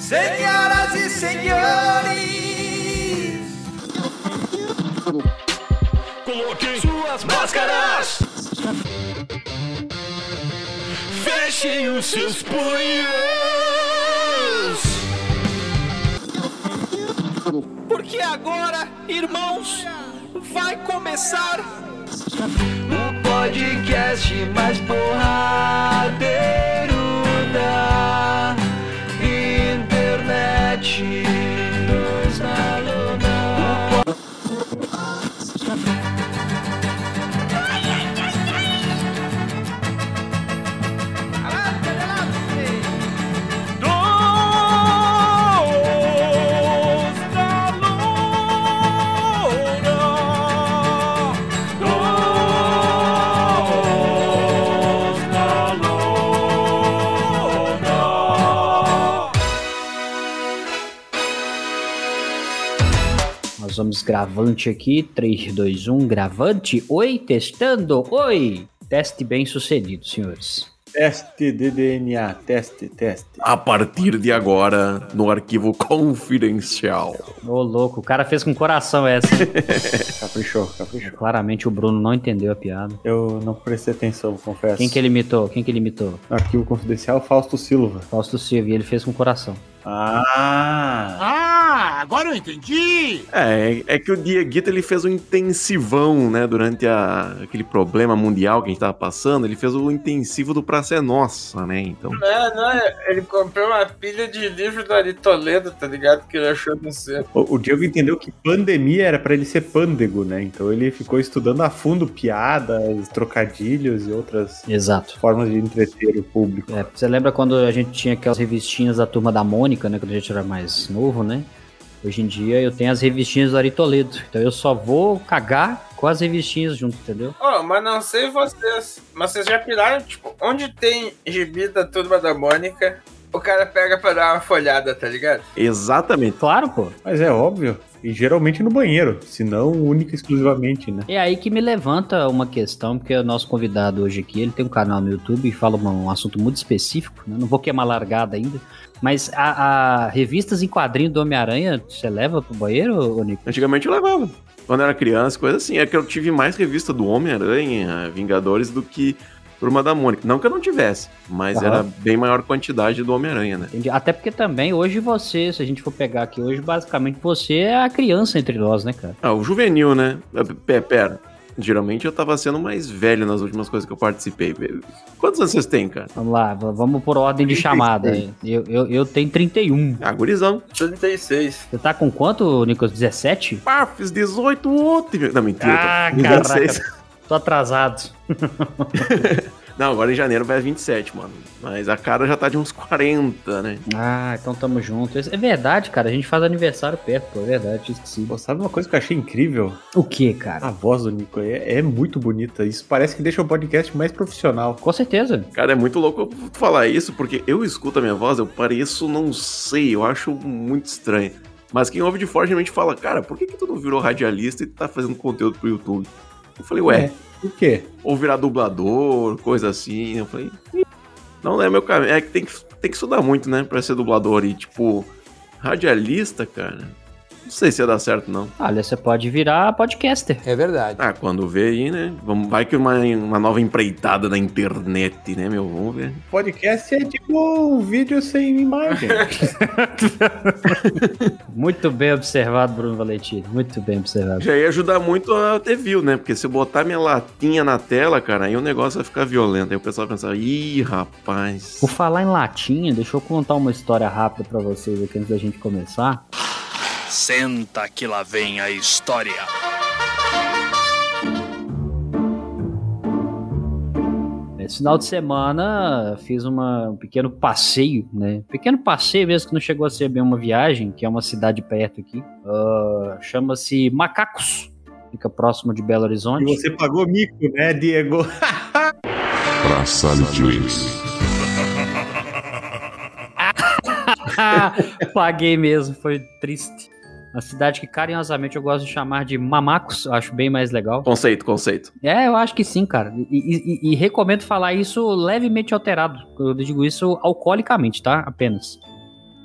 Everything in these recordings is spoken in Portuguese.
Senhoras e senhores, coloquem suas máscaras. Fechem os seus punhos. Porque agora, irmãos, vai começar podcast mais porradeiro da internet. Vamos gravante aqui, 3, 2, 1, gravante. Oi, testando. Oi. Teste bem sucedido, senhores. Teste de DNA, teste, teste. A partir de agora, no arquivo confidencial. Ô, louco, o cara fez com coração essa. Caprichou, caprichou. Claramente o Bruno não entendeu a piada. Eu não prestei atenção, confesso. Quem que ele imitou? Quem que ele imitou? No arquivo confidencial, Fausto Silva. Fausto Silva, e ele fez com coração. Ah! Ah, agora eu entendi! É, é que o Dieguito ele fez um intensivão, né? Durante a, aquele problema mundial que a gente tava passando, ele fez o intensivo do Praça é Nossa, né? Então. Não, não, ele comprou uma pilha de livro do Ari Toledo, tá ligado? Que ele achou no centro. O, o Diego entendeu que pandemia era pra ele ser pândego, né? Então ele ficou estudando a fundo piadas, trocadilhos e outras Exato. formas de entreter o público. É, você lembra quando a gente tinha aquelas revistinhas da turma da Mônica, né? Quando a gente era mais novo, né? Hoje em dia eu tenho as revistinhas do Ari Toledo. Então eu só vou cagar com as revistinhas junto, entendeu? Ó, mas não sei vocês, mas vocês já piraram, tipo, onde tem gibi da turma da Mônica, o cara pega pra dar uma folhada, tá ligado? Exatamente. Claro, pô. Mas é óbvio. E geralmente no banheiro, se não única e exclusivamente, né? É aí que me levanta uma questão, porque o nosso convidado hoje aqui, ele tem um canal no YouTube e fala uma- um assunto muito específico, né? Não vou queimar largada ainda, mas a, a revistas em quadrinho do Homem-Aranha, você leva pro banheiro, ô Nico? Antigamente eu levava. Quando eu era criança, coisa assim. É que eu tive mais revista do Homem-Aranha, Vingadores, do que Turma da Mônica. Não que eu não tivesse, mas Aham. era bem maior quantidade do Homem-Aranha, né? Entendi. Até porque também, hoje você, se a gente for pegar aqui hoje, basicamente você é a criança entre nós, né, cara? Ah, o juvenil, né? Pé, pera. Geralmente eu tava sendo mais velho nas últimas coisas que eu participei. Quantos anos vocês têm, cara? Vamos lá, vamos por ordem de 36. chamada. Eu, eu, eu tenho 31. Ah, gurizão. 36. Você tá com quanto, Nicolas? 17? Pá, fiz 18 ontem. Não, mentira. Ah, tô com 16. caraca. Tô atrasado. Não, agora em janeiro vai 27, mano. Mas a cara já tá de uns 40, né? Ah, então tamo junto. É verdade, cara. A gente faz aniversário perto, pô. É verdade, esqueci. Pô, sabe uma coisa que eu achei incrível? O que, cara? A voz do Nico é, é muito bonita. Isso parece que deixa o podcast mais profissional. Com certeza. Cara, é muito louco eu falar isso, porque eu escuto a minha voz, eu pareço, não sei, eu acho muito estranho. Mas quem ouve de fora geralmente fala, cara, por que, que tu não virou radialista e tá fazendo conteúdo pro YouTube? Eu falei, ué, É. Por quê? ou virar dublador, coisa assim. Eu falei, "Ih, não é meu caminho. É que tem, que tem que estudar muito, né, pra ser dublador. E, tipo, radialista, cara, não sei se ia dar certo, não. Olha, você pode virar podcaster. É verdade. Ah, quando vê aí, né? Vamos, vai que uma, uma nova empreitada na internet, né, meu? Vamos ver. Podcast é tipo um vídeo sem imagem. Muito bem observado, Bruno Valentino. Muito bem observado. Já ia ajudar muito a ter view, né? Porque se eu botar minha latinha na tela, cara, aí o negócio vai ficar violento. Aí o pessoal vai pensar, ih, rapaz. Por falar em latinha, deixa eu contar uma história rápida pra vocês aqui antes da gente começar. Senta que lá vem a história. Esse final de semana fiz uma- um pequeno passeio, né? Pequeno passeio mesmo que não chegou a ser bem uma viagem, que é uma cidade perto aqui. Ah, Chama-se Macacos. Fica próximo de Belo e Horizonte. você pagou mico, né, Diego? Pra Sally James. Paguei mesmo, foi triste. Uma cidade que carinhosamente eu gosto de chamar de Mamacos, eu acho bem mais legal. Conceito, conceito. É, eu acho que sim, cara. E, e- e- e recomendo falar isso levemente alterado. Eu digo isso alcoolicamente, tá? Apenas.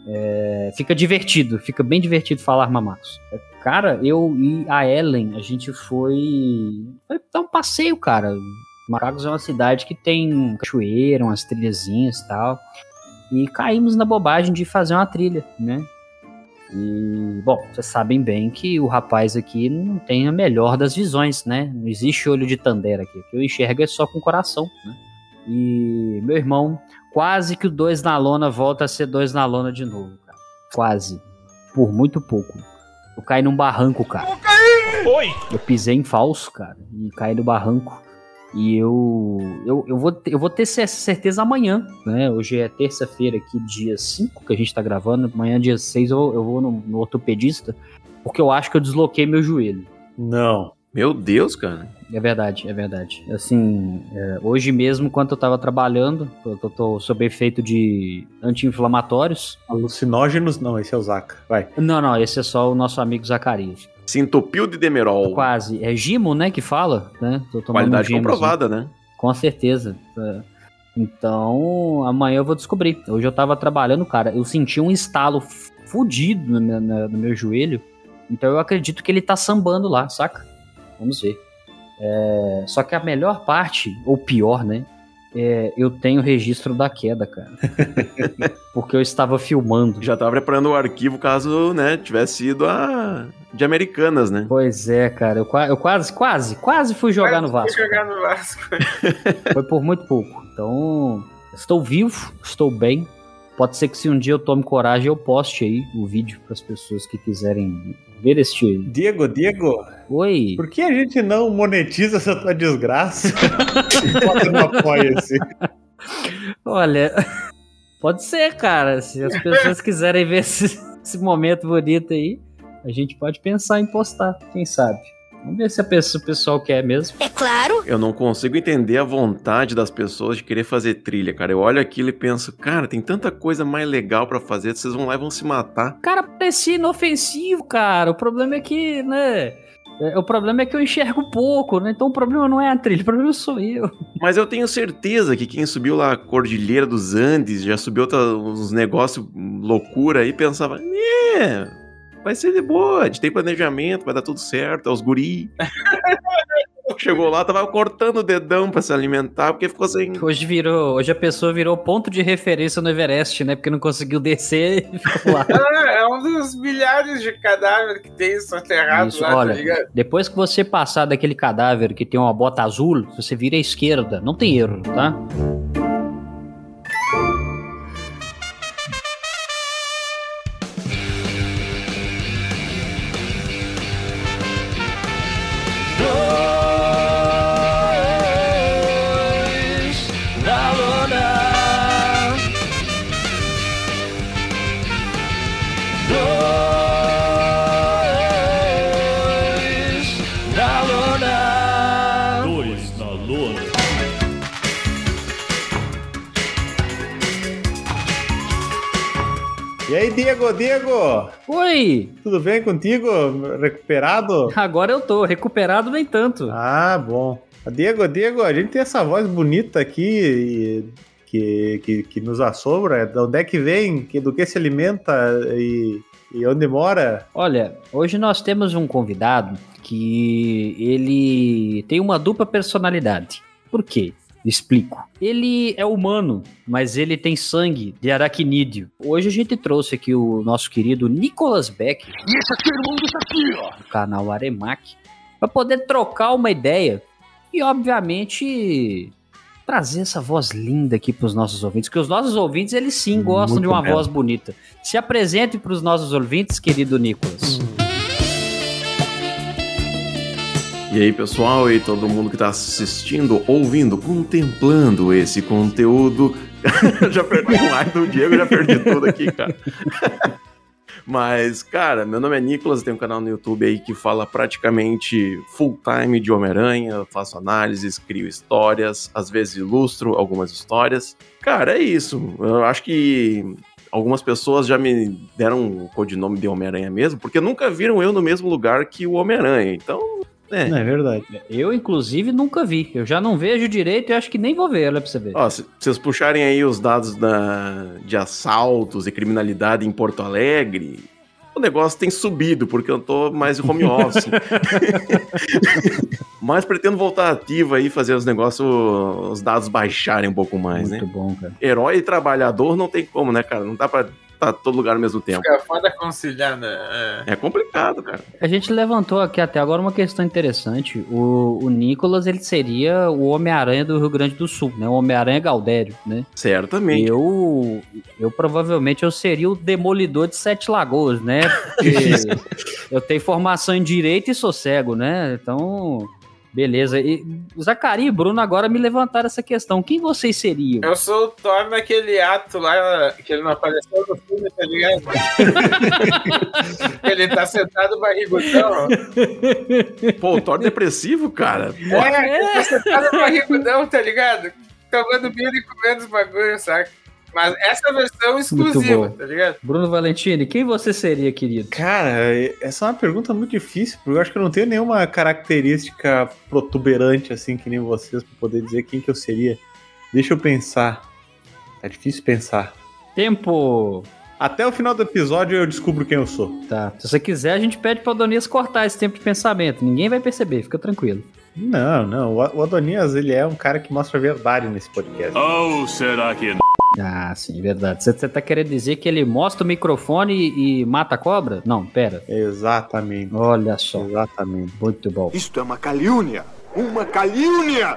É, fica divertido, fica bem divertido falar mamacos. É, Cara, eu e a Ellen, a gente foi, foi dar um passeio, cara. Macacos é uma cidade que tem cachoeira, umas trilhazinhas e tal. E caímos na bobagem de fazer uma trilha, né? E, bom, vocês sabem bem que o rapaz aqui não tem a melhor das visões, né? Não existe olho de Tandera aqui. O que eu enxergo é só com o coração, né? E meu irmão, quase que o dois na lona volta a ser dois na lona de novo, cara. Quase. Por muito pouco. Eu caí num barranco, cara. Oi! Eu pisei em falso, cara, e caí no barranco. E eu, eu, eu, vou, ter- eu vou ter cer- certeza amanhã, né? Hoje é terça-feira aqui, dia 5 que a gente tá gravando. Amanhã, dia 6, eu, eu vou no, no ortopedista, porque eu acho que eu desloquei meu joelho. Não. Meu Deus, cara. É verdade, é verdade. Assim, é, hoje mesmo, enquanto eu tava trabalhando, eu tô, tô sob efeito de anti-inflamatórios. Alucinógenos, não, esse é o Zaca. Vai. Não, não, esse é só o nosso amigo Zacarias. Se entupiu de demerol. Quase. É Gimo, né, que fala, né? Qualidade um Gimozinho. comprovada, né? Com certeza. É. Então, amanhã eu vou descobrir. Hoje eu tava trabalhando, cara, eu senti um estalo fudido no meu, no meu joelho. Então eu acredito que ele tá sambando lá, saca? Vamos ver. É, só que a melhor parte, ou pior, né? É, eu tenho registro da queda, cara. Porque eu estava filmando. Já tava preparando o arquivo caso, né, tivesse ido a de Americanas, né? Pois é, cara. Eu, eu quase, quase, quase fui jogar no Vai Vasco. jogar no Vasco. Foi por muito pouco. Então, estou vivo, estou bem. Pode ser que se um dia eu tome coragem, eu poste aí o vídeo para as pessoas que quiserem ver este. Diego, Diego, Oi. por que a gente não monetiza essa tua desgraça? Bota no apoia-se. Olha, pode ser, cara. Se as pessoas quiserem ver esse, esse momento bonito aí, a gente pode pensar em postar, quem sabe. Vamos ver se a pessoa, o pessoal quer mesmo. É claro. Eu não consigo entender a vontade das pessoas de querer fazer trilha, cara. Eu olho aquilo e penso, cara, tem tanta coisa mais legal pra fazer, vocês vão lá e vão se matar. Cara, parecia inofensivo, cara. O problema é que, né? é, O problema é que eu enxergo pouco, né? Então o problema não é a trilha, o problema sou eu. Mas eu tenho certeza que quem subiu lá a Cordilheira dos Andes, já subiu outra- uns negócios loucura aí, pensava, né, vai ser de boa, a gente tem planejamento, vai dar tudo certo, é os guri. Chegou lá, tava cortando o dedão pra se alimentar, porque ficou sem... Hoje virou, hoje a pessoa virou ponto de referência no Everest, né? Porque não conseguiu descer e ficou lá. Ah, é um dos milhares de cadáveres que tem soterrado Isso, lá, olha. tá ligado? Depois que você passar daquele cadáver que tem uma bota azul, você vira à esquerda. Não tem erro, tá? Diego, Diego, Oi! tudo bem contigo? Recuperado? Agora eu tô, recuperado nem tanto. Ah, bom. Diego, Diego, a gente tem essa voz bonita aqui e- que, que, que nos assombra. De onde é que vem? Do que se alimenta e, e onde mora? Olha, hoje nós temos um convidado que ele tem uma dupla personalidade. Por quê? Explico. Ele é humano, mas ele tem sangue de aracnídeo. Hoje a gente trouxe aqui o nosso querido Nicolas Beck. E esse aqui é o irmão desse aqui, ó. Do canal Aremac. Pra poder trocar uma ideia e, obviamente, trazer essa voz linda aqui pros nossos ouvintes. Que os nossos ouvintes, eles sim gostam Muito de uma voz bonita. Se apresente pros nossos ouvintes, querido Nicolas. E aí, pessoal, e todo mundo que tá assistindo, ouvindo, contemplando esse conteúdo. já perdi o ar do Diego, já perdi tudo aqui, cara. Mas, cara, meu nome é Nicolas, tenho um canal no YouTube aí que fala praticamente full time de Homem-Aranha, faço análises, crio histórias, às vezes ilustro algumas histórias. Cara, é isso. Eu acho que algumas pessoas já me deram o codinome de Homem-Aranha mesmo, porque nunca viram eu no mesmo lugar que o Homem-Aranha. Então, é. É verdade. Eu, inclusive, nunca vi. Eu já não vejo direito e acho que nem vou ver, olha pra você ver. Ó, se vocês puxarem aí os dados da, de assaltos e criminalidade em Porto Alegre, o negócio tem subido, porque eu tô mais home office. Mas pretendo voltar ativo aí, fazer os negócios, os dados baixarem um pouco mais, Muito né? bom, cara. Herói e trabalhador não tem como, né, cara? Não dá pra estar todo lugar ao mesmo tempo. Fica foda conciliar, né? É. É complicado, cara. A gente levantou aqui até agora uma questão interessante. O, o Nicolas, ele seria o Homem-Aranha do Rio Grande do Sul, né? O Homem-Aranha Gaudério, né? Certamente. Eu, eu provavelmente eu seria o demolidor de Sete Lagoas, né? Porque eu tenho formação em direito e sou cego, né? Então, beleza. E Zacari e Bruno agora me levantaram essa questão. Quem vocês seriam? Eu sou o Thor naquele ato lá, que ele não apareceu no filme, tá ligado? ele tá sentado barrigudão. Pô, o Thor depressivo, cara. É, ele tá sentado barrigudão, tá ligado? Tomando birra e comendo os bagulhos, saca? Mas essa versão exclusiva, tá ligado? Bruno Valentini, quem você seria, querido? Cara, essa é uma pergunta muito difícil, porque eu acho que eu não tenho nenhuma característica protuberante assim que nem vocês pra poder dizer quem que eu seria. Deixa eu pensar. É difícil pensar. Tempo. Até o final do episódio eu descubro quem eu sou. Tá. Se você quiser, a gente pede pra Adonias cortar esse tempo de pensamento. Ninguém vai perceber, fica tranquilo. Não, não. O Adonias, ele é um cara que mostra a verdade nesse podcast. Ou será que Ah, sim, verdade. Você tá querendo dizer que ele mostra o microfone e, e mata a cobra? Não, pera. Exatamente. Olha só. Exatamente. Muito bom. Isto é uma calúnia! Uma calúnia!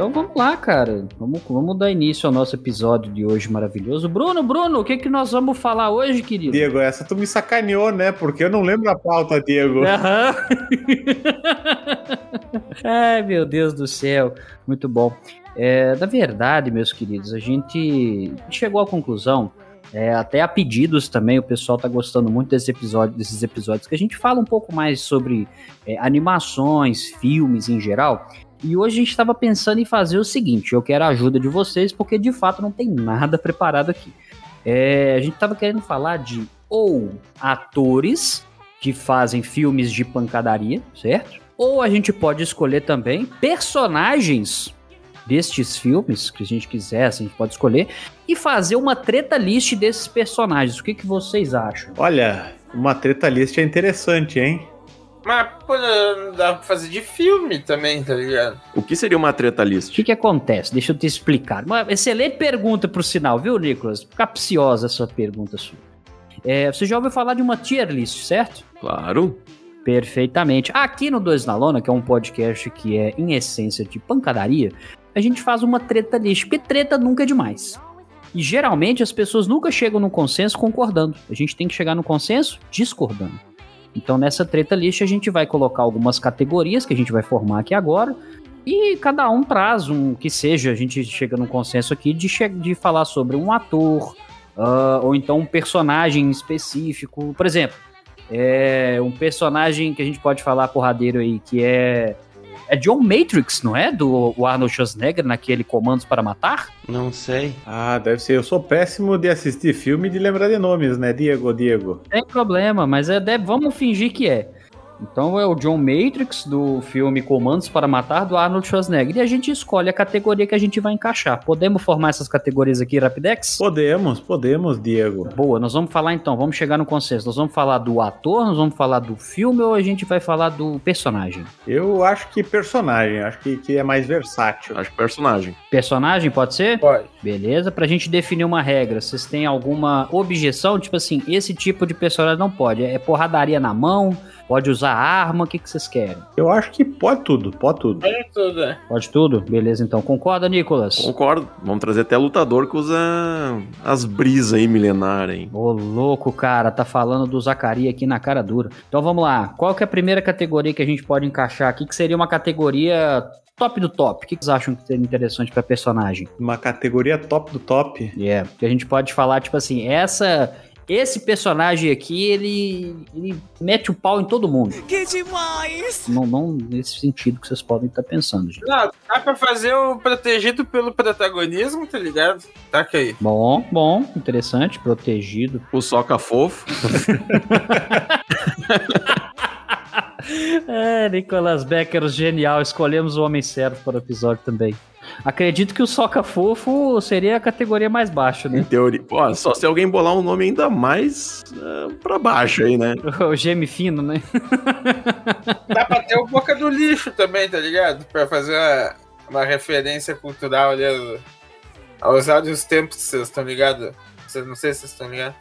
Então vamos lá, cara. Vamos, vamos dar início ao nosso episódio de hoje maravilhoso. Bruno, Bruno, o que, que nós vamos falar hoje, querido? Diego, essa tu me sacaneou, né? Porque eu não lembro a pauta, Diego. Aham. Ai, meu Deus do céu. Muito bom. É, na verdade, meus queridos, a gente chegou à conclusão, é, até a pedidos também, o pessoal tá gostando muito desse episódio, desses episódios, que a gente fala um pouco mais sobre é, animações, filmes em geral. E hoje a gente estava pensando em fazer o seguinte: eu quero a ajuda de vocês, porque de fato não tem nada preparado aqui. É, a gente estava querendo falar de ou atores que fazem filmes de pancadaria, certo? Ou a gente pode escolher também personagens destes filmes, que a gente quisesse, a gente pode escolher, e fazer uma treta list desses personagens. O que, que vocês acham? Olha, uma treta list é interessante, hein? Mas, pô, dá pra fazer de filme também, tá ligado? O que seria uma treta O list? que, que acontece? Deixa eu te explicar. Uma excelente pergunta pro sinal, viu, Nicolas? Capciosa essa pergunta sua. É, você já ouviu falar de uma tier list, certo? Claro. Perfeitamente. Aqui no Dois na Lona, que é um podcast que é, em essência, de pancadaria, a gente faz uma treta list, porque treta nunca é demais. E geralmente as pessoas nunca chegam no consenso concordando. A gente tem que chegar no consenso discordando. Então nessa treta list a gente vai colocar algumas categorias que a gente vai formar aqui agora. E cada um traz um que seja, a gente chega num consenso aqui de, de falar sobre um ator, ah, ou então um personagem específico. Por exemplo, é um personagem que a gente pode falar porradeiro aí, que é. É John Matrix, não é? Do o Arnold Schwarzenegger naquele Comandos para Matar? Não sei. Ah, deve ser. Eu sou péssimo de assistir filme e de lembrar de nomes, né? Diego, Diego. Tem problema, mas é, deve- vamos fingir que é. Então é o John Matrix do filme Comandos para Matar do Arnold Schwarzenegger. E a gente escolhe a categoria que a gente vai encaixar. Podemos formar essas categorias aqui, Rapidex? Podemos, podemos, Diego. Boa, nós vamos falar então, vamos chegar no consenso. Nós vamos falar do ator, nós vamos falar do filme ou a gente vai falar do personagem? Eu acho que personagem, acho que, que é mais versátil. Acho que personagem. Personagem, pode ser? Pode. Beleza, pra gente definir uma regra, vocês têm alguma objeção? Tipo assim, esse tipo de personagem não pode. É porradaria na mão, pode usar arma, o que, que vocês querem? Eu acho que pode tudo, pode tudo. Olha tudo, né? Pode tudo? Beleza, então. Concorda, Nicolas? Concordo. Vamos trazer até lutador que usa as brisas aí milenares, hein? Ô, louco, cara, tá falando do Zacari aqui na cara dura. Então vamos lá. Qual que é a primeira categoria que a gente pode encaixar aqui? Que seria uma categoria top do top. O que que vocês acham que seria interessante pra personagem? Uma categoria top do top. É, que a gente pode falar, tipo assim, essa. Esse personagem aqui, ele, ele mete o pau em todo mundo. Que demais! Não, não nesse sentido que vocês podem estar pensando, gente. Não, dá pra fazer o protegido pelo protagonismo, tá ligado? Taca aí. Bom, bom, interessante, protegido. O soca fofo. É, Nicolas Becker, genial. Escolhemos o Homem Certo para o episódio também. Acredito que o Soca Fofo seria a categoria mais baixa, Em né? teoria. Ó, só se alguém bolar um nome ainda mais uh, pra baixo aí, né? O geme fino, né? Dá pra ter o Boca do Lixo também, tá ligado? Pra fazer uma, uma referência cultural ali aos- aos áudios tempos, vocês estão ligados? Vocês não sei se vocês estão ligados.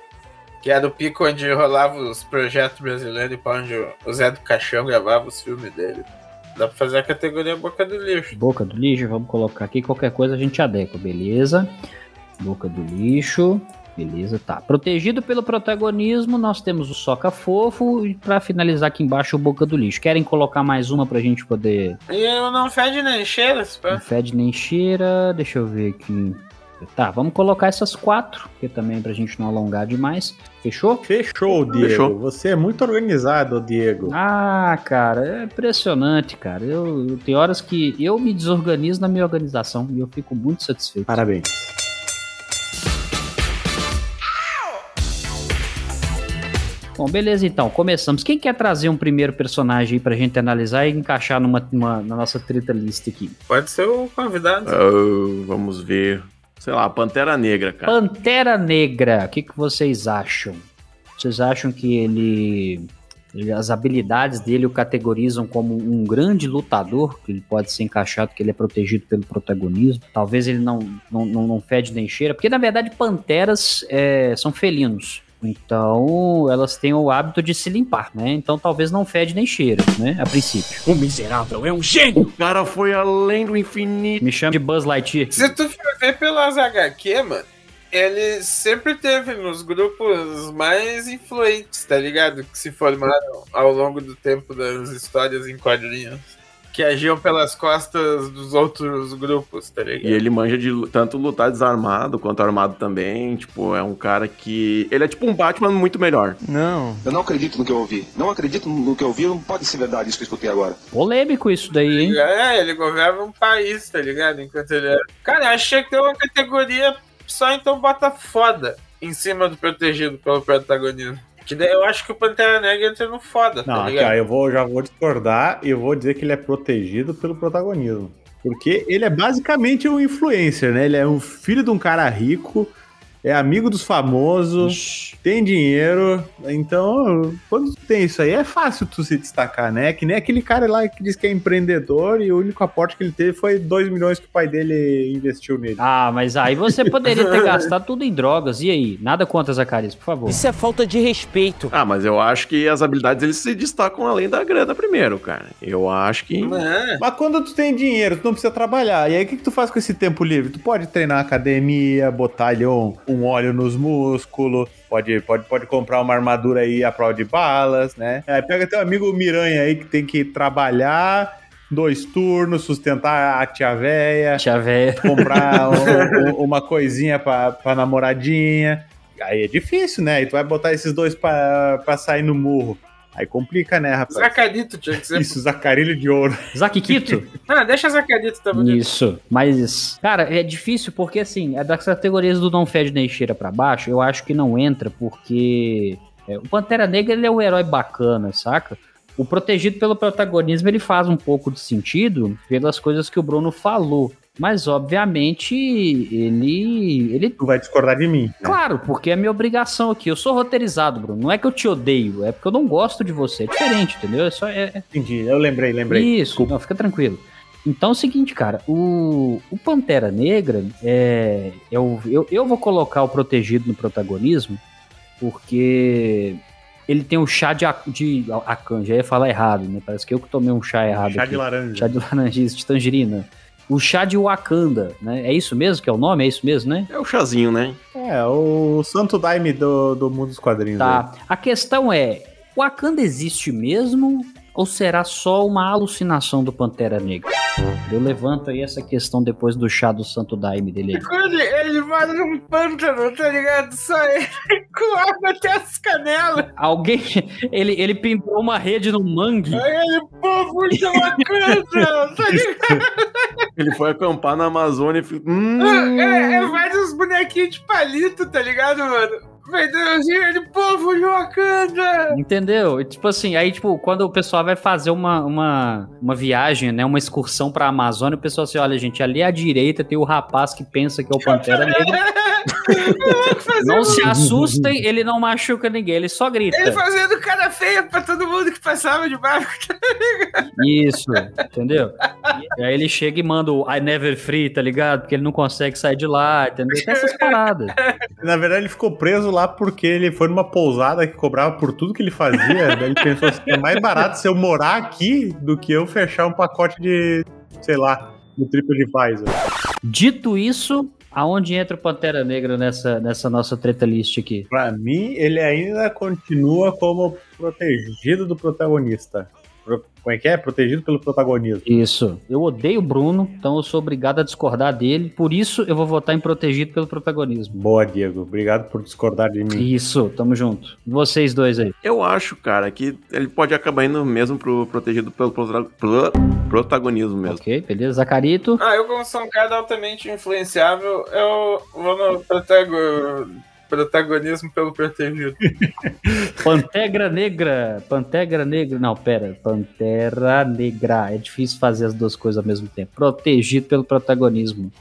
Que era o pico onde rolava os projetos brasileiros e pra onde o Zé do Caixão gravava os filmes dele. Dá pra fazer a categoria Boca do Lixo. Boca do lixo, vamos colocar aqui. Qualquer coisa a gente adequa, beleza? Boca do lixo, beleza, tá. Protegido pelo protagonismo, nós temos o Soca Fofo. E pra finalizar aqui embaixo, o Boca do lixo. Querem colocar mais uma pra gente poder. E eu não fede nem cheira, se pá. Não fede nem cheira. Deixa eu ver aqui. Tá, vamos colocar essas quatro, que também pra gente não alongar demais. Fechou? Fechou, Diego. Fechou. Você é muito organizado, Diego. Ah, cara, é impressionante, cara. Eu, eu- tem horas que eu me desorganizo na minha organização e eu fico muito satisfeito. Parabéns. Bom, beleza então, começamos. Quem quer trazer um primeiro personagem aí pra gente analisar e encaixar numa, numa- na nossa treta lista aqui? Pode ser o convidado. Ah, vamos ver. Sei lá, Pantera Negra, cara. Pantera Negra, o que, que vocês acham? Vocês acham que ele, As habilidades dele o categorizam como um grande lutador, que ele pode ser encaixado, que ele é protegido pelo protagonismo. Talvez ele não, não, não, não fede nem cheira, porque na verdade panteras é, são felinos. Então, elas têm o hábito de se limpar, né? Então, talvez não fede nem cheira, né? A princípio. O miserável é um gênio! O cara foi além do infinito. Me chama de Buzz Lightyear. Se tu for ver pelas HQ, mano, ele sempre teve nos grupos mais influentes, tá ligado? Que se formaram ao longo do tempo das histórias em quadrinhos. Que agiam pelas costas dos outros grupos, tá ligado? E ele manja de tanto lutar desarmado quanto armado também. Tipo, é um cara que. Ele é tipo um Batman muito melhor. Não. Eu não acredito no que eu ouvi. Não acredito no que eu ouvi. Não pode ser verdade isso que eu escutei agora. Polêmico isso daí, hein? É, ele governa um país, tá ligado? Enquanto ele é. Cara, eu achei que tem uma categoria só então bota foda em cima do protegido pelo protagonismo. Que daí eu acho que o Pantera Negra entra no foda, Não, tá aqui, ligado? ó, eu vou, já vou discordar e vou dizer que ele é protegido pelo protagonismo. Porque ele é basicamente um influencer, né? Ele é um filho de um cara rico, é amigo dos famosos, tem dinheiro. Então, quando tu tem isso aí, é fácil tu se destacar, né? Que nem aquele cara lá que diz que é empreendedor e o único aporte que ele teve foi 2 milhões que o pai dele investiu nele. Ah, mas aí você poderia ter gastado tudo em drogas. E aí? Nada contra, Zacarias, por favor. Isso é falta de respeito. Ah, mas eu acho que as habilidades eles se destacam além da grana primeiro, cara. Eu acho que. É. Mas quando tu tem dinheiro, tu não precisa trabalhar. E aí, o que, que tu faz com esse tempo livre? Tu pode treinar na academia, botar ali um, óleo nos músculos, pode, pode, pode comprar uma armadura aí à prova de balas, né? Aí pega teu amigo Miranha aí que tem que trabalhar dois turnos, sustentar a tia véia, Tia véia. comprar um- um- uma coisinha pra, pra namoradinha. Aí é difícil, né? E tu vai botar esses dois pra, pra sair no murro. Aí complica, né, rapaz? Zacarito tinha que ser. Isso, Zacarilho de ouro. Zaquito? Ah, deixa Zacarito bonito. Isso. Mas, cara, é difícil porque, assim, é das categorias do não fede nem cheira pra baixo, eu acho que não entra porque é, o Pantera Negra ele é um herói bacana, saca? O protegido pelo protagonismo ele faz um pouco de sentido pelas coisas que o Bruno falou. Mas, obviamente, ele. ele Tu vai discordar de mim. né? Claro, porque é minha obrigação aqui. Eu sou roteirizado, Bruno. Não é que eu te odeio, é porque eu não gosto de você. É diferente, entendeu? É só. É, é- Entendi, eu lembrei, lembrei. Isso, não, fica tranquilo. Então é o seguinte, cara, o, o Pantera Negra, é, eu, eu, eu vou colocar o protegido no protagonismo, porque ele tem o chá de, de Akan, já ia falar errado, né? Parece que eu que tomei um chá errado Chá aqui. de laranja. Chá de laranja, isso, de tangerina. O chá de Wakanda, né? É isso mesmo que é o nome? É isso mesmo, né? É o chazinho, né? É, o santo daime do, do mundo dos quadrinhos. Tá. A questão é, Wakanda existe mesmo ou será só uma alucinação do Pantera Negra? Eu levanto aí essa questão depois do chá do Santo Daime dele aí. Quando ele vai num pântano, tá ligado? Só ele com água até as canelas. Alguém. Ele, ele pintou uma rede no mangue. Aí ele, povo de Wakanda, tá ligado? Ele foi acampar na Amazônia e ficou. Hum, É, é uns bonequinhos de palito, tá ligado, mano? Vendeuzinho, ele, povo de Wakanda. Entendeu? Tipo assim, aí, tipo, quando o pessoal vai fazer uma, uma, uma viagem, né? Uma excursão pra Amazônia, o pessoal assim, olha, gente, ali à direita tem o rapaz que pensa que é o Pantera Negra. Não se assustem, ele não machuca ninguém, ele só grita. Ele fazendo cara feia pra todo mundo que passava de barco. Isso, entendeu? E aí ele chega e manda o I never free, tá ligado? Porque ele não consegue sair de lá, entendeu? Tem essas paradas. Na verdade, ele ficou preso lá porque ele foi numa pousada que cobrava por tudo que ele fazia. daí ele pensou assim: é mais barato se eu morar aqui do que eu fechar um pacote de, sei lá, no TripAdvisor. Dito isso, aonde entra o Pantera Negra nessa, nessa nossa treta list aqui? Pra mim, ele ainda continua como protegido do protagonista. Como é que é? Protegido pelo protagonismo. Isso. Eu odeio o Bruno, então eu sou obrigado a discordar dele. Por isso eu vou votar em protegido pelo protagonismo. Boa, Diego. Obrigado por discordar de mim. Isso, tamo junto. Vocês dois aí. Eu acho, cara, que ele pode acabar indo mesmo pro protegido pelo pro- protagonismo mesmo. Ok, beleza. Zacarito. Ah, eu como sou um cara altamente influenciável, eu vou no protago- protagonismo pelo protegido. Pantera Negra. Pantera Negra. Não, pera. Pantera Negra. É difícil fazer as duas coisas ao mesmo tempo. Protegido pelo protagonismo.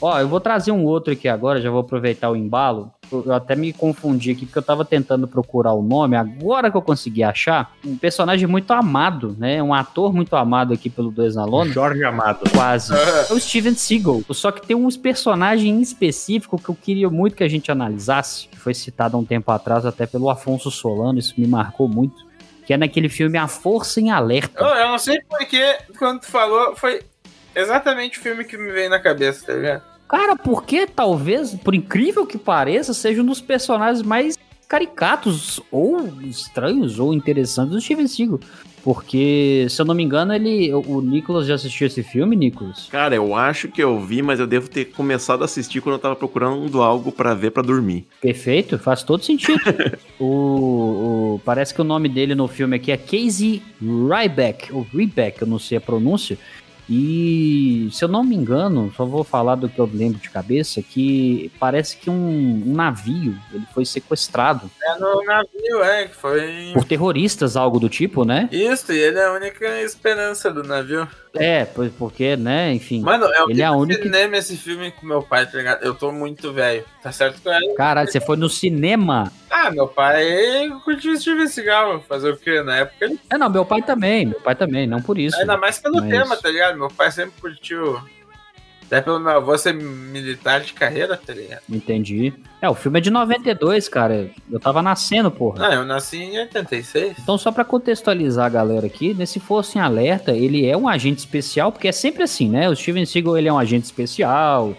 Ó, eu vou trazer um outro aqui agora, já vou aproveitar o embalo. Eu até me confundi aqui, porque eu tava tentando procurar o nome, agora que eu consegui achar, um personagem muito amado, né? Um ator muito amado aqui pelo Dois na Lona. Jorge Amado. Quase. É o Steven Seagal. Só que tem uns personagens em específico que eu queria muito que a gente analisasse, que foi citado há um tempo atrás até pelo Afonso Solano, isso me marcou muito, que é naquele filme A Força em Alerta. Eu, eu não sei porque, quando tu falou, foi exatamente o filme que me veio na cabeça, tá ligado? Cara, porque talvez, por incrível que pareça, seja um dos personagens mais caricatos, ou estranhos, ou interessantes do Steven Seagal. Porque, se eu não me engano, ele. O Nicolas já assistiu esse filme, Nicolas? Cara, eu acho que eu vi, mas eu devo ter começado a assistir quando eu tava procurando algo pra ver pra dormir. Perfeito, faz todo sentido. o, o- parece que o nome dele no filme aqui é Casey Ryback, ou Ryback, eu não sei a pronúncia. E se eu não me engano, só vou falar do que eu lembro de cabeça, que parece que um, um navio ele foi sequestrado É no navio, é, que foi. por terroristas, algo do tipo, né? Isso, e ele é a única esperança do navio. É, pois- porque, né, enfim. Mano, eu Ele é a única- cinema esse filme com meu pai, tá ligado? Eu tô muito velho. Tá certo que eu Caralho, você foi no cinema? Ah, meu pai curtiu Steven Seagal. Fazer o quê? Na época ele. É, não, meu pai também, meu pai também, não por isso. Ainda mais pelo Mas- tema, tá ligado? Meu pai sempre curtiu. Até pelo meu avô ser militar de carreira, tá ligado? Entendi. É, o filme é de 92, cara. Eu tava nascendo, porra. Não, eu nasci em 86. Então, só pra contextualizar a galera aqui, nesse Força em Alerta, ele é um agente especial, porque é sempre assim, né? O Steven Seagal, ele é um agente especial,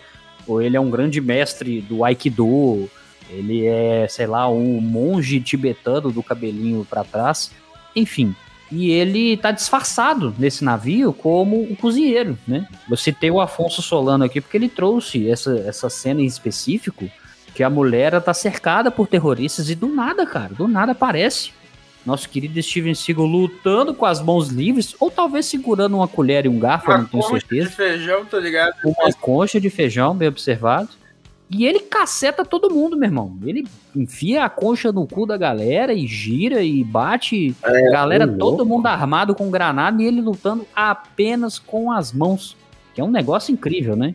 ou ele é um grande mestre do Aikido, ele é, sei lá, um monge tibetano do cabelinho pra trás, enfim. E ele tá disfarçado nesse navio como o cozinheiro, né? Eu citei o Afonso Solano aqui porque ele trouxe essa, essa cena em específico, que a mulher tá cercada por terroristas e do nada, cara, do nada aparece nosso querido Steven Seagal lutando com as mãos livres, ou talvez segurando uma colher e um garfo, eu não Uma tenho concha de certeza. feijão, tá ligado? Uma concha de feijão, bem observado. E ele caceta todo mundo, meu irmão. Ele enfia a concha no cu da galera e gira e bate. galera, ô, todo mundo armado com granada e ele lutando apenas com as mãos. Que é um negócio incrível, né?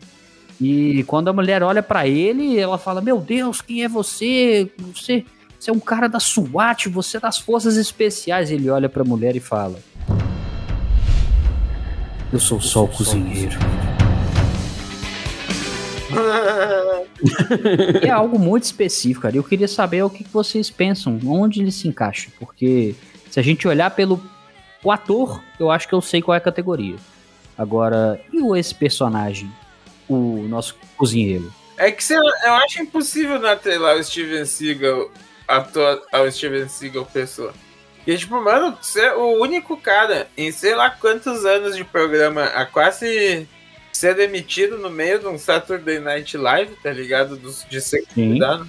E quando a mulher olha pra ele, ela fala: Meu Deus, quem é você? Você, você é um cara da SWAT, você é das Forças Especiais. Ele olha pra mulher e fala: Eu sou só o cozinheiro. é algo muito específico, cara. Eu queria saber o que vocês pensam, onde ele se encaixa. Porque se a gente olhar pelo o ator, eu acho que eu sei qual é a categoria. Agora, e o esse personagem? O nosso cozinheiro. É que você, eu acho impossível atrelar o Steven Seagal ator ao Steven Seagal pessoa. E tipo, mano, ser o único cara em sei lá quantos anos de programa a quase ser demitido no meio de um Saturday Night Live, tá ligado? Dos, de ser convidado.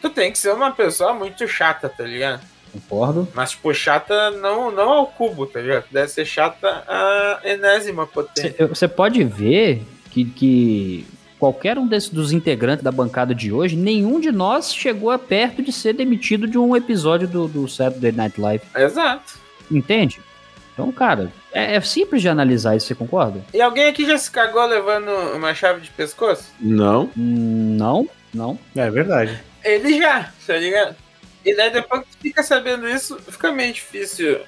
Tu tem que ser uma pessoa muito chata, tá ligado? Concordo. Mas, tipo, chata não, não ao cubo, tá ligado? Deve ser chata a enésima potência. Você pode ver que, que qualquer um desses dos integrantes da bancada de hoje, nenhum de nós chegou a perto de ser demitido de um episódio do, do Saturday Night Live. Exato. Entende? Então, cara, é, é simples de analisar isso, você concorda? E alguém aqui já se cagou levando uma chave de pescoço? Não. Hum, Não, não. É verdade. Ele já, tá ligado? E daí depois que tu fica sabendo isso, fica meio difícil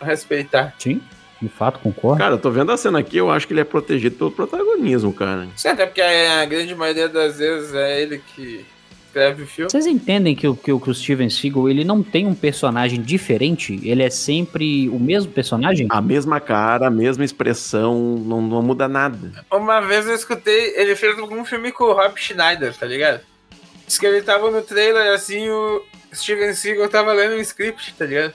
respeitar. Sim, de fato, concordo. Cara, eu tô vendo a cena aqui, eu acho que ele é protegido pelo protagonismo, cara. Sim, até porque a grande maioria das vezes é ele que escreve o filme. Vocês entendem que, o- que, o- Steven Seagal ele não tem um personagem diferente? Ele é sempre o mesmo personagem? A mesma cara, a mesma expressão, não, não muda nada. Uma vez eu escutei, ele fez algum filme com o Rob Schneider, tá ligado? Diz que ele tava no trailer assim, o Steven Seagal tava lendo um script, tá ligado?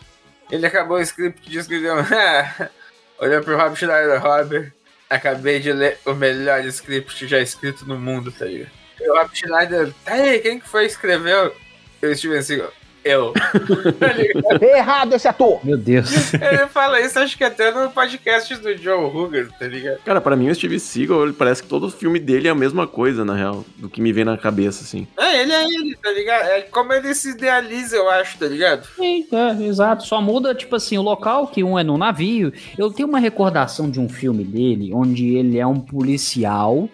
Ele acabou o script e disse que deu. Olhou pro Rob Schneider, Rob, acabei de ler o melhor script já escrito no mundo, tá ligado? E o Rob Schneider, tá aí, quem que foi que escreveu? E o Steven Seagal, eu. tá ligado? Errado esse ator! Meu Deus. Ele fala isso, acho que até no podcast do Joe Rogan, tá ligado? Cara, pra mim o Steve Seagal, ele parece que todo filme dele é a mesma coisa, na real, do que me vem na cabeça, assim. É, ele é ele, tá ligado? É como ele se idealiza, eu acho, tá ligado? Sim, é, exato. Só muda, tipo assim, o local, que um é no navio. Eu tenho uma recordação de um filme dele, onde ele é um policial,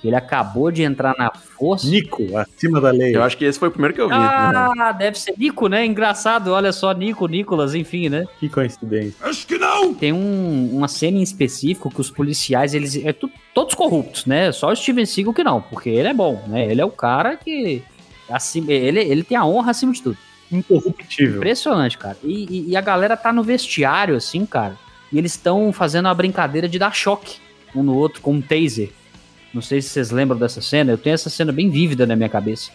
que ele acabou de entrar na força. Nico, acima da lei. Eu acho que esse foi o primeiro que eu vi. real. Ah, deve ser Nico, né? Engraçado, olha só, Nico, Nicolas, enfim, né? Que coincidência. Acho que não! Tem um- uma cena em específico que os policiais, eles. É tu- todos corruptos, né? Só o Steven Seagal que não, porque ele é bom, né? Ele é o cara que. Acima, ele, ele tem a honra acima de tudo. Incorruptível. Impressionante, cara. E, e- e a galera tá no vestiário, assim, cara. E eles estão fazendo uma brincadeira de dar choque um no outro com um taser. Não sei se vocês lembram dessa cena. Eu tenho essa cena bem vívida na minha cabeça.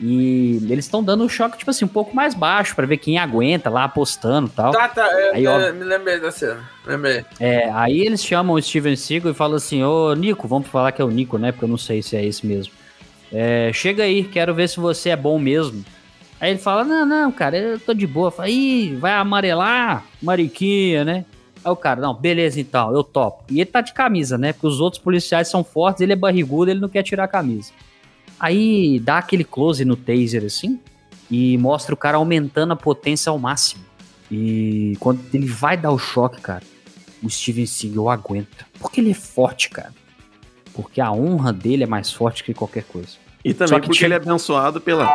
E eles estão dando um choque, tipo assim, um pouco mais baixo, pra ver quem aguenta lá apostando e tal. Tá, tá, eu, Aí, ó. me lembrei da cena. Lembrei. É, aí eles chamam o Steven Seagal e falam assim, ô Nico, vamos falar que é o Nico, né? Porque eu não sei se é esse mesmo. É, chega aí, quero ver se você é bom mesmo. Aí ele fala, não, não, cara, eu tô de boa. Fala, ih, vai amarelar, mariquinha, né? Aí o cara, não, beleza então, eu topo. E ele tá de camisa, né? Porque os outros policiais são fortes, ele é barrigudo, ele não quer tirar a camisa. Aí dá aquele close no taser assim e mostra o cara aumentando a potência ao máximo. E quando ele vai dar o choque, cara, o Steven Seagal aguenta. Porque ele é forte, cara. Porque a honra dele é mais forte que qualquer coisa. E também porque tinha- ele é abençoado pela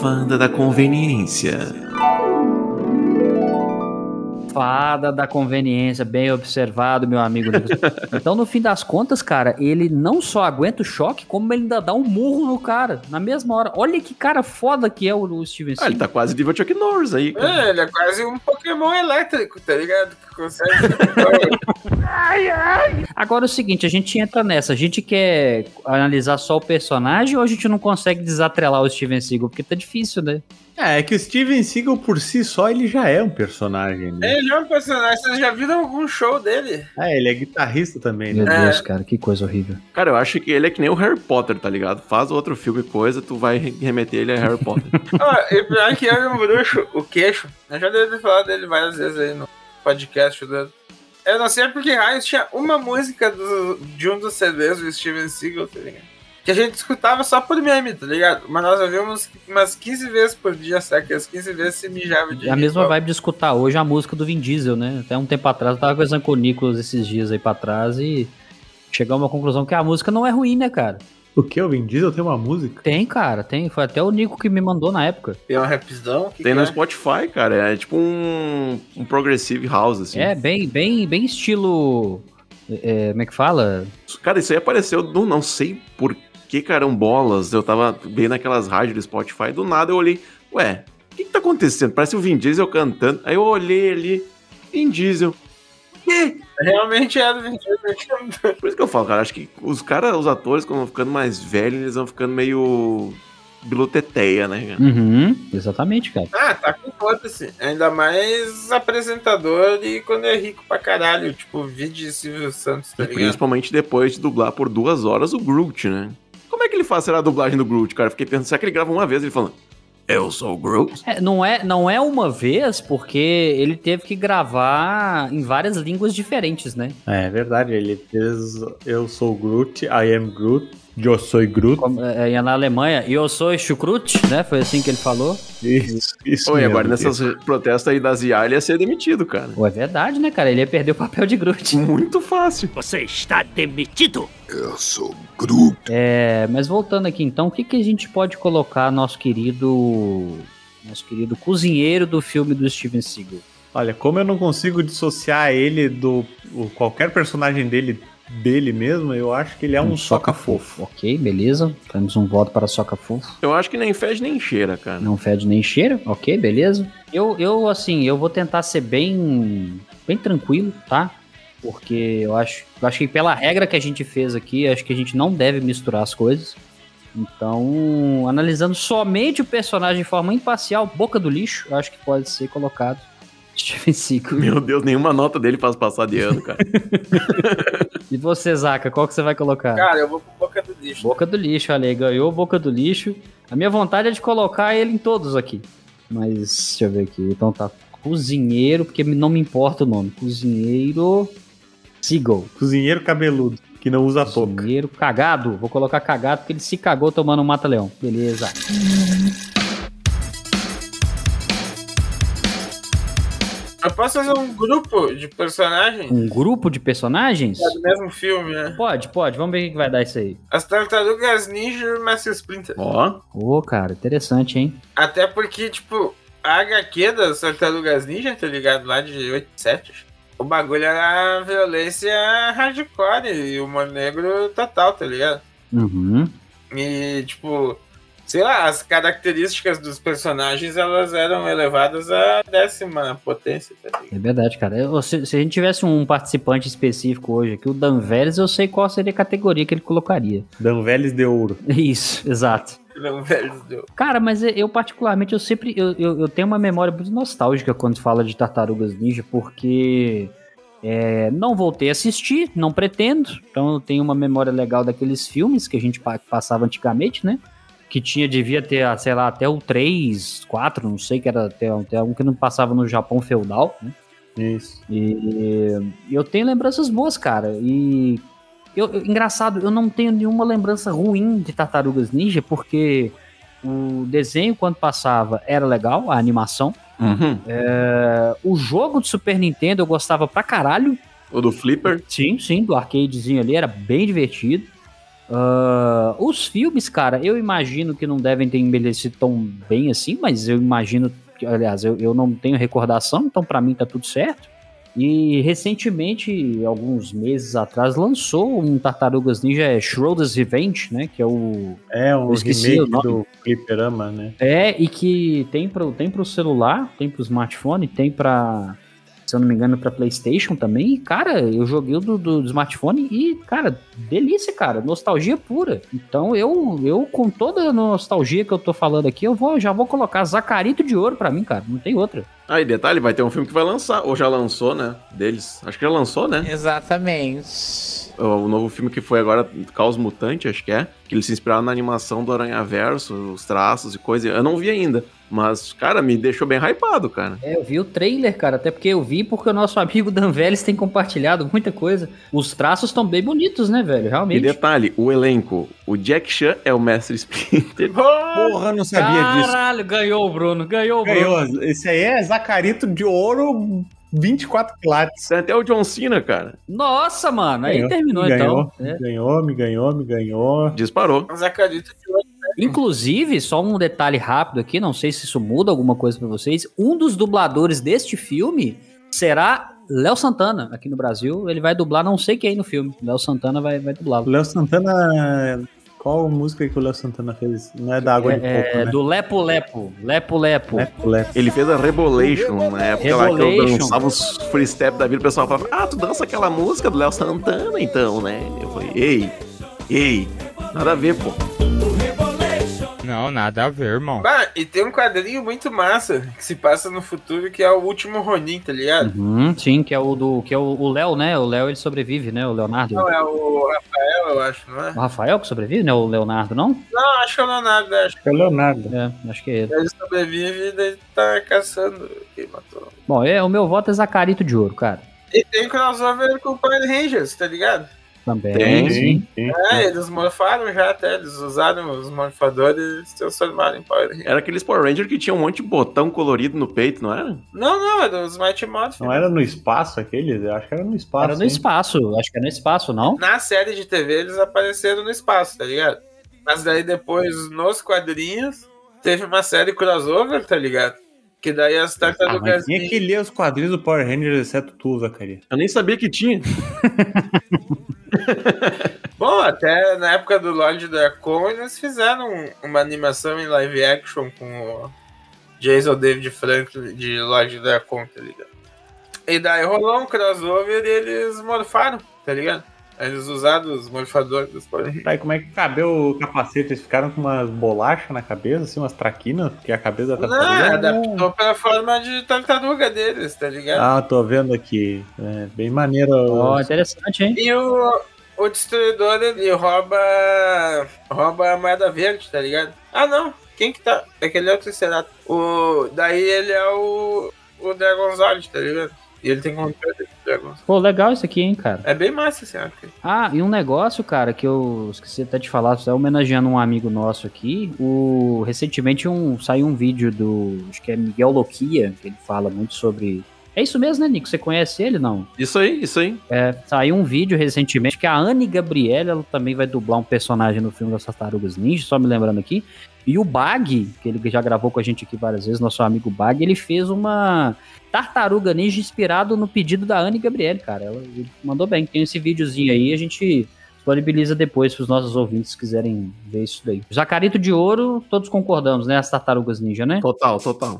Fanda da Conveniência. Fada da conveniência, bem observado, meu amigo. Então, no fim das contas, cara, ele não só aguenta o choque, como ele ainda dá um murro no cara, na mesma hora. Olha que cara foda que é o, Steven Ah, ele Seagal. tá quase nível Chuck Norris aí, cara. É, ele é quase um Pokémon elétrico, tá ligado? Que consegue. Agora é o seguinte, a gente entra nessa. A gente quer analisar só o personagem ou a gente não consegue desatrelar o Steven Seagal? Porque tá difícil, né? É, é que o Steven Seagal por si só ele já é um personagem, né? ele é um personagem. Vocês já viram algum show dele? É, ele é guitarrista também, né? Meu É. Deus, cara, que coisa horrível. Cara, eu acho que ele é que nem o Harry Potter, tá ligado? Faz outro filme coisa, tu vai remeter ele a Harry Potter. Ah, e pior que é um bruxo, o queixo. Eu já devo falar dele várias vezes aí no podcast dele. Eu não sei porque raios tinha uma música do- de um dos CDs do Steven Seagal, tá ligado? Que a gente escutava só por meme, tá ligado? Mas nós ouvimos umas 15 vezes por dia, sabe? Que as 15 vezes se mijava de É a mesma vibe de escutar hoje a música do Vin Diesel, né? Até um tempo atrás, eu tava conversando com o Nicolas esses dias aí pra trás e chegamos a uma conclusão que a música não é ruim, né, cara? O que? O Vin Diesel tem uma música? Tem, cara, tem. Foi até o Nico que me mandou na época. Tem um rapzão. Que Tem que no é? Spotify, cara. É tipo um, um progressive house, assim. É, bem, bem, bem estilo. é, como é que fala? Cara, isso aí apareceu do não sei por que carambolas. Eu tava bem naquelas rádios do Spotify, do nada eu olhei, ué, o que, que tá acontecendo? Parece o Vin Diesel cantando. Aí eu olhei ali, Vin Diesel. Que? Realmente era do Vin Diesel. Por isso que eu falo, cara, acho que os caras, os atores, quando vão ficando mais velhos, eles vão ficando meio biluteteia, né? cara? Uhum, exatamente, cara. Ah, tá com foda-se. Ainda mais apresentador e quando é rico pra caralho. Tipo, vídeo Silvio Santos, tá ligado? principalmente depois de dublar por duas horas o Groot, né? Como é que ele faz será a dublagem do Groot, cara? Fiquei pensando, será que ele grava uma vez ele falando, eu sou o Groot? É, não, é, não é uma vez, porque ele teve que gravar em várias línguas diferentes, né? É verdade, ele fez Eu sou Groot, I am Groot, eu sou Groot. Como, é, é, na Alemanha, eu sou Chucrute, né? Foi assim que ele falou. Isso, isso Oi, agora nessas protestos aí das IA ele ia ser demitido, cara. Pô, é verdade, né, cara? Ele ia perder o papel de Groot. Muito fácil. Você está demitido. Eu sou Groot. É, mas voltando aqui então, o que, que a gente pode colocar nosso querido. Nosso querido cozinheiro do filme do Steven Seagal? Olha, como eu não consigo dissociar ele do o- qualquer personagem dele dele mesmo, eu acho que ele é um, soca fofo. Ok, beleza. Temos um voto para soca fofo. Eu acho que nem fede nem cheira, cara. Não fede nem cheira, ok, beleza. Eu, eu assim, eu vou tentar ser bem, bem tranquilo, tá? Porque eu acho, eu acho que pela regra que a gente fez aqui, acho que a gente não deve misturar as coisas. Então, analisando somente o personagem de forma imparcial, boca do lixo, eu acho que pode ser colocado Steven Seagal. Meu Deus, nenhuma nota dele faz passar de ano, cara. E você, Zaca, qual que você vai colocar? Cara, eu vou pro boca do lixo. Boca do lixo, olha aí, ganhou boca do lixo. A minha vontade é de colocar ele em todos aqui. Mas, deixa eu ver aqui. Então tá, cozinheiro, porque não me importa o nome. Cozinheiro Seagull. Cozinheiro cabeludo, que não usa touca. Cozinheiro cagado. Vou colocar cagado porque ele se cagou tomando um mata-leão. Beleza. Eu posso fazer um grupo de personagens Um grupo de personagens? do mesmo filme, né? Pode, pode. Vamos ver o que vai dar isso aí. As Tartarugas Ninja e o Mestre Splinter. Ó, Ô, cara, interessante, hein? Até porque, tipo, a HQ das Tartarugas Ninja, tá ligado? Lá de 87. O bagulho era violência hardcore e humor negro total, tá ligado? Uhum. E, tipo, sei lá, as características dos personagens, elas eram elevadas à décima potência, tá? É verdade, cara. Eu- se, se a gente tivesse um participante específico hoje aqui, o Dan Vélez, eu sei qual seria a categoria que ele colocaria. Dan Vélez de ouro. Isso, exato. Não, velho, deu. Cara, mas eu particularmente, eu sempre, eu, eu, eu tenho uma memória muito nostálgica quando fala de Tartarugas Ninja, porque é, não voltei a assistir, não pretendo, então eu tenho uma memória legal daqueles filmes que a gente pa- passava antigamente, né? Que tinha, devia ter, ah, sei lá, até o 3, 4, não sei, que era até, até um que não passava no Japão feudal, né? Isso. E eu tenho lembranças boas, cara. E eu, eu- engraçado, eu não tenho nenhuma lembrança ruim de Tartarugas Ninja, porque o desenho, quando passava, era legal, a animação. uhum. É, o jogo de Super Nintendo eu gostava pra caralho. o do Flipper. Sim, sim, do arcadezinho ali, era bem divertido. Ah, os filmes, cara, eu imagino que não devem ter envelhecido tão bem assim, mas eu imagino, que, aliás, eu, eu não tenho recordação, então pra mim tá tudo certo. E recentemente, alguns meses atrás, lançou um Tartarugas Ninja é, Schroeder's Revenge, né? Que é o. É um o remake nome. do Fliperama, né? É, e que tem pro, tem pro celular, tem pro smartphone, tem pra. Se eu não me engano, pra PlayStation também. E, cara, eu joguei o do, do smartphone e, cara, delícia, cara. Nostalgia pura. Então eu, eu com toda a nostalgia que eu tô falando aqui, eu vou, já vou colocar Zacarito de Ouro pra mim, cara. Não tem outra. Aí, detalhe, vai ter um filme que vai lançar, ou já lançou, né? Deles. Acho que já lançou, né? Exatamente. O, novo filme que foi agora, Caos Mutante, acho que é. Que eles se inspiraram na animação do Aranha Verso, os traços e coisa. Eu não vi ainda. Mas, cara, me deixou bem hypado, cara. É, eu vi o trailer, cara, até porque eu vi porque o nosso amigo Dan Vélez tem compartilhado muita coisa. Os traços estão bem bonitos, né, velho? E Realmente. detalhe, o elenco. O Jack Chan é o Mestre Splinter. Porra, não sabia disso. Caralho, ganhou o Bruno, ganhou o Bruno. Ganhou. Esse aí é Zacarito de ouro 24 quilates. Tem até o John Cena, cara. Nossa, mano, aí Ganhou, terminou ganhou, então. É. Ganhou, me ganhou, me ganhou. Disparou. Mas acredito que eu Inclusive, só um detalhe rápido aqui, não sei se isso muda alguma coisa pra vocês. Um dos dubladores deste filme será Léo Santana, aqui no Brasil. Ele vai dublar não sei quem no filme. Léo Santana vai, vai dublá-lo. O Léo Santana. Qual música que o Léo Santana fez? Não é da água de É, coco, é, né? do Lepo Lepo. Lepo Lepo. Lepo, lepo. Ele fez a Rebolation na época lá que eu dançava os free step da vida. O pessoal falava, ah, tu dança aquela música do Léo Santana, então, né? Eu falei, ei, ei, nada a ver, pô. Não, nada a ver, irmão. Bah, e tem um quadrinho muito massa que se passa no futuro que é o último Ronin, tá ligado? Uhum, sim, que é o do. Que é o Léo, né? O Léo ele sobrevive, né? O Leonardo. Não, é o Rafael, eu acho, não é? O Rafael que sobrevive, né? O Leonardo, não? Não, acho que é o Leonardo, acho É o Leonardo. É, acho que é ele. Ele sobrevive e daí tá caçando quem matou. Bom, é, o meu voto é Zacarito de Ouro, cara. E tem crossover com o Power Rangers, tá ligado? Também, Tem, sim. sim. É, eles morfaram já até, eles usaram os morfadores e se transformaram em Power Rangers. Era aqueles Power Ranger que tinha um monte de botão colorido no peito, não era? Não, não, é dos Mighty Morphin. Não era no espaço aqueles? Eu acho que era no espaço. Era no hein? espaço, acho que é no espaço, não? Na série de TV eles apareceram no espaço, tá ligado? Mas daí depois, nos quadrinhos, teve uma série crossover, tá ligado? Que daí as Ah, tartarugas tinha que ler os quadrinhos do Power Rangers, exceto tu, Zacarias. Eu nem sabia que tinha. Bom, até na época do Lord Dracon eles fizeram uma animação em live action com o Jason David Franklin de Lord Dracon, tá ligado? E daí rolou um crossover e eles morfaram, tá ligado? Eles usaram os dos Power Rangers. Aí como é que cabeu o capacete? Eles ficaram com umas bolachas na cabeça, assim, umas traquinas, que a cabeça da Não, adaptou pra forma de tartaruga deles, tá ligado? Ah, tô vendo aqui. É bem maneiro. Ó, interessante, hein? E o, o destruidor ele rouba rouba a moeda verde, tá ligado? Ah não, quem que tá? É aquele outro Triceratops. O daí ele é o o Dragonzord, tá ligado? E ele tem controle Dragonzord. Pô, legal isso aqui, hein, cara. É bem massa esse arco. Ah, e um negócio, cara, que eu esqueci até de falar, só homenageando um amigo nosso aqui. O recentemente um saiu um vídeo do, acho que é Miguel Loquia, que ele fala muito sobre É isso mesmo, né, Nico? Você conhece ele, não? Isso aí, isso aí. É, saiu um vídeo recentemente que a Anne Gabriela ela também vai dublar um personagem no filme das Tartarugas Ninja, só me lembrando aqui. E o Bag, que ele já gravou com a gente aqui várias vezes, nosso amigo Bag, ele fez uma Tartaruga Ninja inspirado no pedido da Anne Gabriele, cara. Ela mandou bem. Tem esse videozinho aí, a gente disponibiliza depois para os nossos ouvintes quiserem ver isso daí. Jacarito de Ouro, todos concordamos, né? As Tartarugas Ninja, né? Total, total.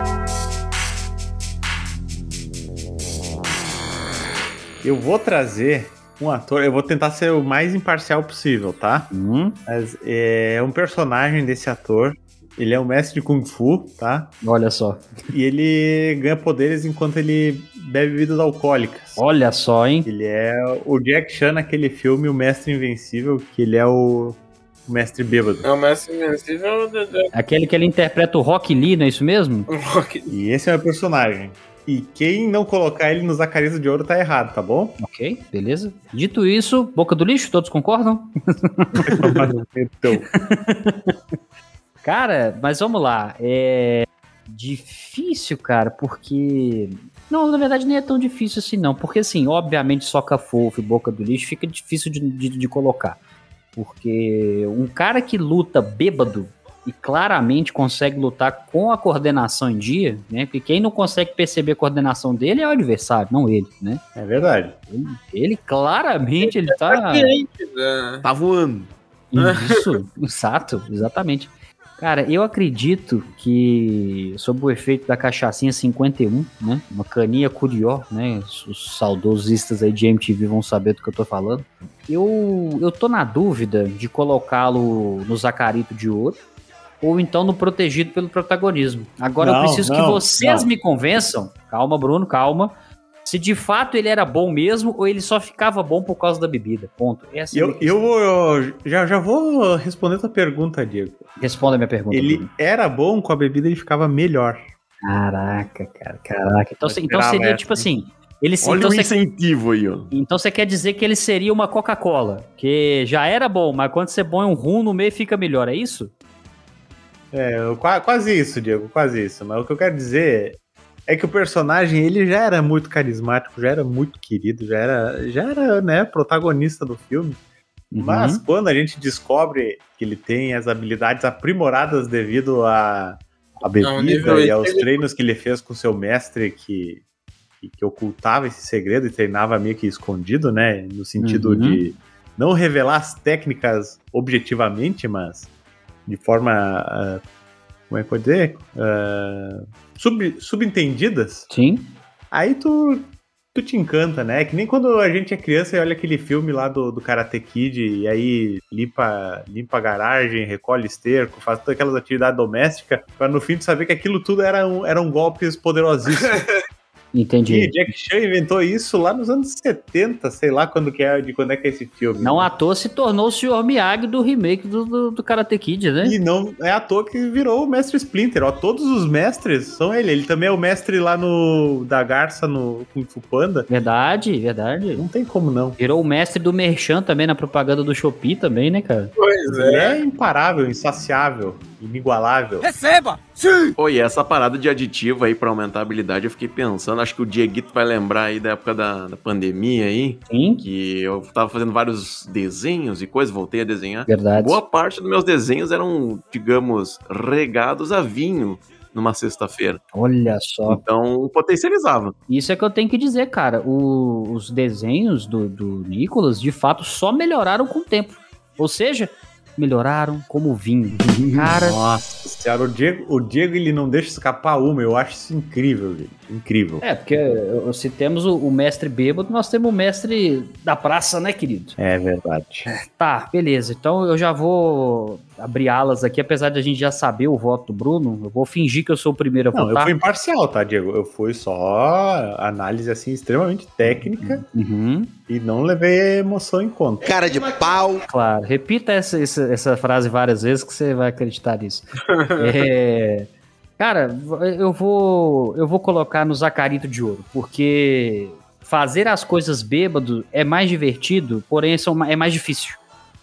Eu vou trazer um ator, eu vou tentar ser o mais imparcial possível, tá? Hum, Mas é um personagem desse ator. Ele é um mestre de Kung Fu, tá? olha só. E ele ganha poderes enquanto ele bebe bebidas alcoólicas. Olha só, hein? Ele é o Jack Chan naquele filme, O Mestre Invencível, que ele é o, o mestre bêbado. É o Mestre Invencível do, do... Aquele que ele interpreta o Rock Lee, não é isso mesmo? E esse é o meu personagem. E quem não colocar ele nos Zacarias de Ouro tá errado, tá bom? Ok, beleza. Dito isso, boca do lixo, todos concordam? então, Cara, mas vamos lá. É difícil, cara, porque. Não, na verdade nem é tão difícil assim, não. Porque, assim, obviamente, soca fofo e boca do lixo fica difícil de, de, de colocar. Porque um cara que luta bêbado e claramente consegue lutar com a coordenação em dia, né? Porque quem não consegue perceber a coordenação dele é o adversário, não ele, né? é verdade. Ele, ele claramente ele tá. né? Tá voando. Isso, exato, exatamente. Cara, eu acredito que, sob o efeito da cachaçinha 51, né? Uma caninha curió, né? Os saudosistas aí de MTV vão saber do que eu tô falando. Eu, eu tô na dúvida de colocá-lo no Zacarito de Ouro ou então no Protegido pelo Protagonismo. Agora eu Não, preciso que não, vocês não. me convençam. Calma, Bruno, calma. Se de fato ele era bom mesmo ou ele só ficava bom por causa da bebida. Ponto. Essa é a Eu, questão. eu vou. eu já, já vou responder tua pergunta, Diego. Responda a minha pergunta. Ele Bruno. era bom, com a bebida ele ficava melhor. Caraca, cara, caraca. Então, Eu se- então seria essa, tipo hein? assim. Ele, Olha então, o você, incentivo aí, ó. então você quer dizer que ele seria uma Coca-Cola, que já era bom, mas quando você põe um rum no meio fica melhor, é isso? É, quase isso, Diego, quase isso. Mas o que eu quero dizer é que o personagem ele já era muito carismático, já era muito querido, já era, já era né, protagonista do filme. Uhum. Mas quando a gente descobre que ele tem as habilidades aprimoradas devido à à bebida nível e aos ele- treinos que ele fez com seu mestre que, que, que ocultava esse segredo e treinava meio que escondido, né? No sentido Uhum. de não revelar as técnicas objetivamente, mas de forma. ah, como é que pode dizer? Ah, sub, subentendidas. Sim. Aí tu, tu te encanta, né? Que nem quando a gente é criança e olha aquele filme lá do, do Karate Kid e aí limpa, limpa a garagem, recolhe esterco, faz todas aquelas atividades domésticas, pra no fim tu saber que aquilo tudo eram, eram golpes poderosíssimos. Entendi. E Jack Chan inventou isso lá nos anos 70, sei lá quando que é, de quando é que é esse filme. Não à toa se tornou o Sr. Miyagi do remake do, do, do Karate Kid, né? E não é à toa que virou o mestre Splinter. Ó, todos os mestres são ele. Ele também é o mestre lá no da Garça no Kung Fu Panda. Verdade, verdade. Não tem como não. Virou o mestre do Merchan também na propaganda do Shopee também, né, cara? Pois Ele é. é imparável, insaciável, inigualável. Receba! Sim! Oi, essa parada de aditivo aí pra aumentar a habilidade, eu fiquei pensando, acho que o Dieguito vai lembrar aí da época da, da pandemia aí, Sim, que eu tava fazendo vários desenhos e coisas, voltei a desenhar. verdade. Boa parte dos meus desenhos eram, digamos, regados a vinho numa sexta-feira. Olha só. Então, potencializava. Isso é que eu tenho que dizer, cara. O- os desenhos do, do Nicolas, de fato, só melhoraram com o tempo. Ou seja, melhoraram como vinho. Cara, Nossa senhora, o Diego, o Diego ele não deixa escapar uma, eu acho isso incrível, gente. Incrível. é, porque eu- se temos o, o mestre bêbado, nós temos o mestre da praça, né, querido? É verdade. Tá, beleza. Então eu já vou abrir alas aqui, apesar de a gente já saber o voto do Bruno. Eu vou fingir que eu sou o primeiro a Não, eu votar. fui imparcial, tá, Diego? Eu fui só análise assim extremamente técnica Uhum, e não levei a emoção em conta. Cara de pau. claro. Repita essa, essa, essa frase várias vezes que você vai acreditar nisso. É, Cara, eu vou, eu vou colocar no Zacarito de Ouro, porque fazer as coisas bêbado é mais divertido, porém é mais difícil.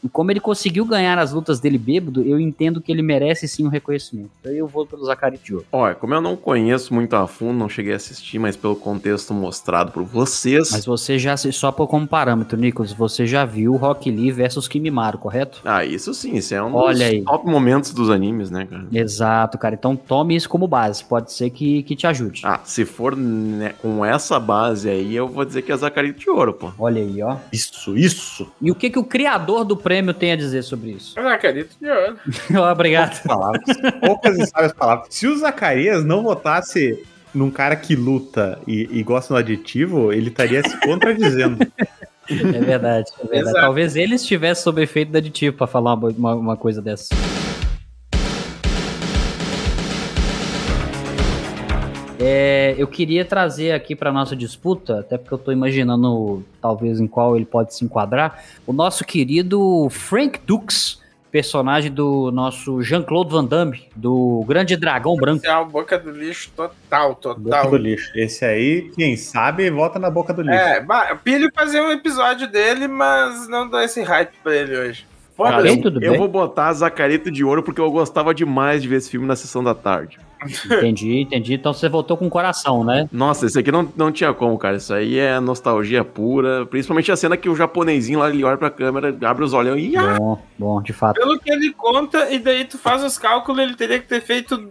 E como ele conseguiu ganhar as lutas dele bêbado, eu entendo que ele merece sim um reconhecimento. Então eu vou pelo Zacarito de Ouro. Olha, como eu não conheço muito a fundo, não cheguei a assistir, mas pelo contexto mostrado por vocês. Mas você já, só por como parâmetro, Nicolas, você já viu Rock Lee versus Kimimaro, correto? Ah, isso sim, isso é um Olha dos aí. top momentos dos animes, né, cara? Exato, cara. Então tome isso como base, pode ser que, que te ajude. Ah, se for né, com essa base aí, eu vou dizer que é Zacarito de Ouro, pô. Olha aí, ó. Isso, isso. E o que, que o criador do prêmio tem a dizer sobre isso? Eu não acredito ouro. Obrigado. Palavras. Poucas e sábias palavras. Se o Zacarias não votasse num cara que luta e, e gosta do aditivo, ele estaria se contradizendo. É verdade, é verdade. Exato. Talvez ele estivesse sob efeito da aditivo pra falar uma, uma, uma coisa dessa. É, eu queria trazer aqui para nossa disputa, até porque eu tô imaginando talvez em qual ele pode se enquadrar, o nosso querido Frank Dux, personagem do nosso Jean-Claude Van Damme, do Grande Dragão Branco. Esse é uma boca do lixo total, Boca total. do lixo. Esse aí, quem sabe, vota na boca do lixo. É, pilho fazer um episódio dele, mas não dou esse hype pra ele hoje. Tá Foda-se. eu bem? vou botar Zacarito de Ouro porque eu gostava demais de ver esse filme na sessão da tarde. Entendi, entendi. Então você votou com o coração, né? Nossa, esse aqui não, não tinha como, cara. Isso aí é nostalgia pura. Principalmente a cena que o japonesinho lá, ele olha pra câmera, abre os olhos e... Ah! Bom, bom, de fato. Pelo que ele conta, e daí tu faz os cálculos, ele teria que ter feito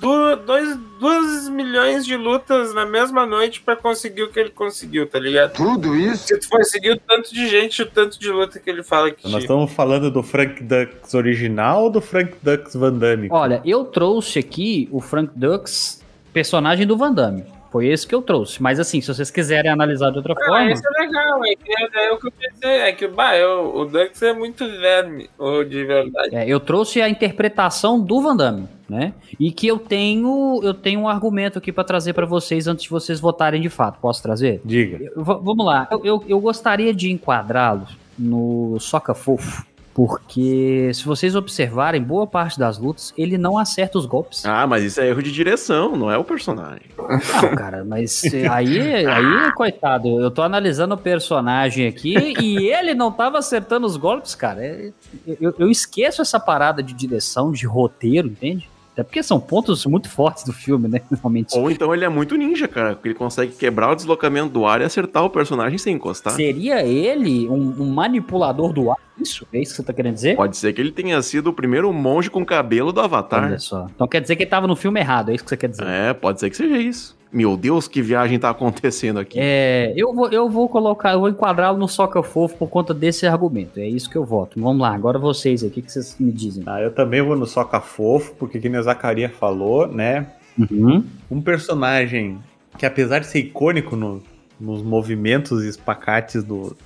du- dois, duas milhões de lutas na mesma noite pra conseguir o que ele conseguiu, tá ligado? Tudo isso? Se tu conseguiu o tanto de gente, o tanto de luta que ele fala que Nós estamos falando do Frank Dux original ou do Frank Dux Van Damme? Olha, eu trouxe aqui o Frank Dux, personagem do Van Damme. Foi esse que eu trouxe. Mas assim, se vocês quiserem analisar de outra Ah, forma. esse é legal, é que é, é o que eu pensei, é que bah, eu, o Dux é muito verme, ou de verdade. É, eu trouxe a interpretação do Van Damme, né? E que eu tenho, eu tenho um argumento aqui pra trazer pra vocês antes de vocês votarem de fato. Posso trazer? Diga. Eu- vamos lá. Eu, eu, eu gostaria de enquadrá-lo no Soca Fofo. Porque se vocês observarem, boa parte das lutas, ele não acerta os golpes. Ah, mas isso é erro de direção, não é o personagem. Não, cara, mas aí, aí, coitado, eu tô analisando o personagem aqui e ele não tava acertando os golpes, cara. É- Eu, eu esqueço essa parada de direção, de roteiro, entende? Até porque são pontos muito fortes do filme, né? Normalmente. Ou então ele é muito ninja, cara, porque ele consegue quebrar o deslocamento do ar e acertar o personagem sem encostar. Seria ele um, um manipulador do ar? Isso? É isso que você tá querendo dizer? Pode ser que ele tenha sido o primeiro monge com cabelo do Avatar. Olha só. Então quer dizer que ele tava no filme errado, é isso que você quer dizer? É, pode ser que seja isso. Meu Deus, que viagem tá acontecendo aqui. É, eu vou, eu vou colocar, eu vou enquadrá-lo no Soca Fofo por conta desse argumento. É isso que eu voto. Vamos lá, agora vocês aí, o que, que vocês me dizem? Ah, eu também vou no Soca Fofo, porque que a Zacaria falou, né? Uhum. Um personagem que apesar de ser icônico no, nos movimentos e espacates do,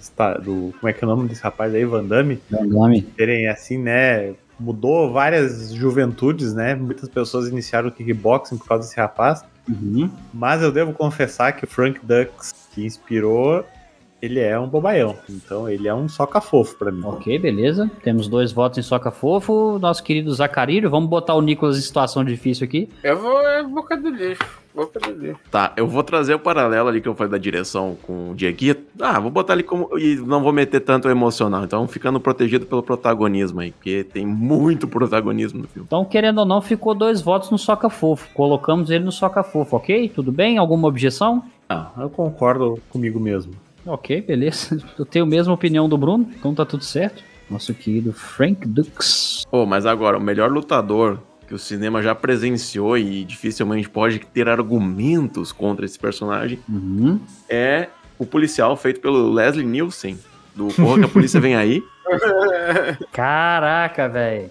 do. Como é que é o nome desse rapaz aí? Van Damme? Van Damme. Terem assim, né? Mudou várias juventudes, né? Muitas pessoas iniciaram o kickboxing por causa desse rapaz. Uhum. Mas eu devo confessar que o Frank Dux, que inspirou, ele é um bobaião. Então ele é um soca fofo pra mim. Ok, beleza. Temos dois votos em Soca Fofo. Nosso querido Zacarírio. Vamos botar o Nicolas em situação difícil aqui. Eu vou é boca do lixo. Do lixo. Tá, eu vou trazer o paralelo ali que eu falei da direção com o Dieguito. Ah, vou botar ali como. E não vou meter tanto o emocional. Então, ficando protegido pelo protagonismo aí, porque tem muito protagonismo no filme. Então, querendo ou não, ficou dois votos no Soca Fofo. Colocamos ele no Soca Fofo, ok? Tudo bem? Alguma objeção? Ah, eu concordo comigo mesmo. Ok, beleza. Eu tenho a mesma opinião do Bruno, então tá tudo certo. Nosso querido Frank Dux. Pô, mas agora, o melhor lutador que o cinema já presenciou e dificilmente pode ter argumentos contra esse personagem Uhum. é o policial feito pelo Leslie Nielsen, do Porra que a Polícia Vem Aí. Caraca, velho.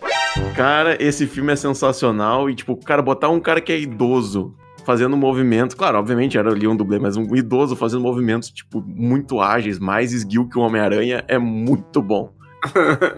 Cara, esse filme é sensacional e, tipo, cara, botar um cara que é idoso fazendo movimento, claro, obviamente era ali um dublê, mas um idoso fazendo movimentos, tipo, muito ágeis, mais esguio que o Homem-Aranha, é muito bom.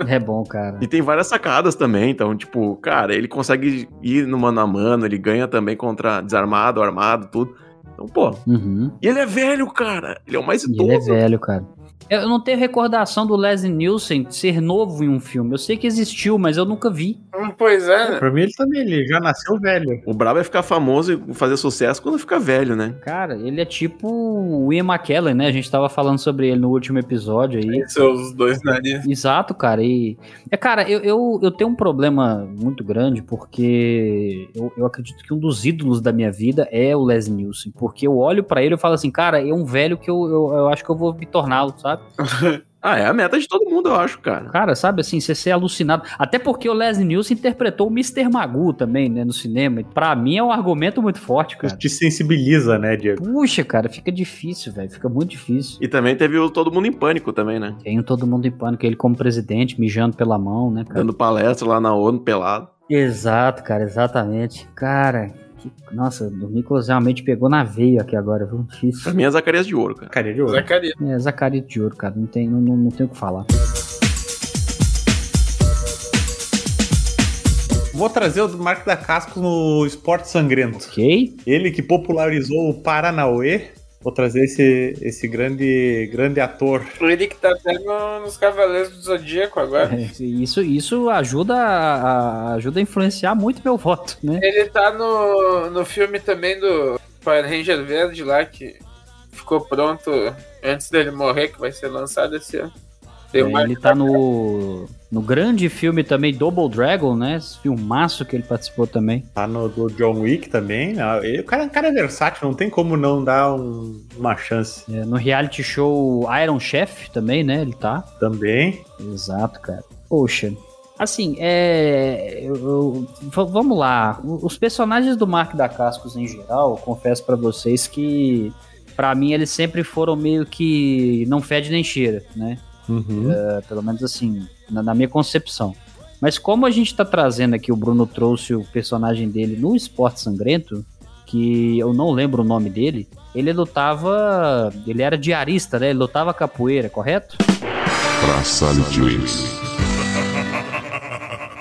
É bom, cara. E tem várias sacadas também, então, tipo, cara, ele consegue ir no mano a mano, ele ganha também contra desarmado, armado, tudo. Então, pô. Uhum. E ele é velho, cara. Ele é o mais E idoso. ele é velho, cara. Eu não tenho recordação do Leslie Nielsen ser novo em um filme. Eu sei que existiu, mas eu nunca vi. Hum, Pois é, né? Pra mim ele também, ele já nasceu velho. O brabo é ficar famoso e fazer sucesso quando fica velho, né? Cara, ele é tipo o Ian McKellen, né? A gente tava falando sobre ele no último episódio aí. Seus dois narizes. Exato, cara. E, é, cara, eu, eu, eu tenho um problema muito grande porque eu, eu acredito que um dos ídolos da minha vida é o Leslie Nielsen. Porque eu olho pra ele e falo assim, cara, é um velho que eu, eu, eu acho que eu vou me torná-lo, sabe? Ah, é a meta de todo mundo, eu acho, cara. Cara, sabe assim, você ser alucinado. Até porque o Leslie Nielsen interpretou o Mr. Magoo também, né, no cinema. E pra mim é um argumento muito forte, cara. Te sensibiliza, né, Diego? Puxa, cara, fica difícil, velho. Fica muito difícil. E também teve o Todo Mundo em Pânico também, né? Tem o todo mundo em pânico, ele como presidente, mijando pela mão, né, cara? Dando palestra lá na ONU, pelado. Exato, cara, exatamente. Cara, nossa, o Nicolas realmente pegou na veia aqui agora, viu? Pra Difícil. mim é Zacarias de Ouro, cara. Carinha de ouro. Zacarias. É, Zacarias de ouro, cara, não tem, não, não, não tem o que falar. Vou trazer o Marco da Cascos no Esporte Sangrento. Ok? Ele que popularizou o Paranauê. Vou trazer esse, esse grande, grande ator. Ele que tá até no- nos Cavaleiros do Zodíaco agora. É, Isso, isso ajuda a, ajuda a influenciar muito meu voto, né? Ele tá no, no filme também do Power Ranger Verde lá, que ficou pronto antes dele morrer, que vai ser lançado esse ano. É, ele tá no, no grande filme também, Double Dragon, né? Esse filmaço que ele participou também. Tá no do John Wick também. Ah, ele- o, cara, o cara é versátil, não tem como não dar um- uma chance É, no reality show Iron Chef também, né? Ele tá. também. Exato, cara. Poxa. Assim, é. eu- eu- vamos lá. Os personagens do Mark da Cascos em geral, eu confesso pra vocês que, pra mim, eles sempre foram meio que não fede nem cheira, né? Uhum. É, pelo menos assim, na, na minha concepção. Mas como a gente tá trazendo aqui, o Bruno trouxe o personagem dele no Esporte Sangrento, que eu não lembro o nome dele, ele lutava. Ele era diarista, né? Ele lutava capoeira, correto? Traçalho de Isso.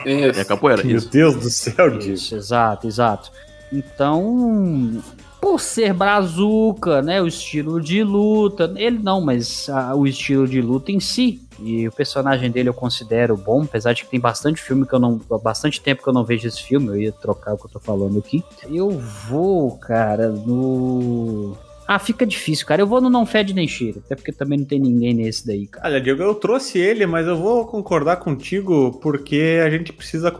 É capoeira, Meu isso. Deus do céu, Diego. Isso, exato, exato. Então, por ser brazuca, né, o estilo de luta, ele não, mas ah, o estilo de luta em si, e o personagem dele eu considero bom, apesar de que tem bastante filme que eu não, bastante tempo que eu não vejo esse filme, eu ia trocar o que eu tô falando aqui. Eu vou, cara, no Ah, fica difícil, cara. Eu vou no Não Fede Nem Cheira, até porque também não tem ninguém nesse daí, cara. Olha, Diego, eu trouxe ele, mas eu vou concordar contigo porque a gente precisa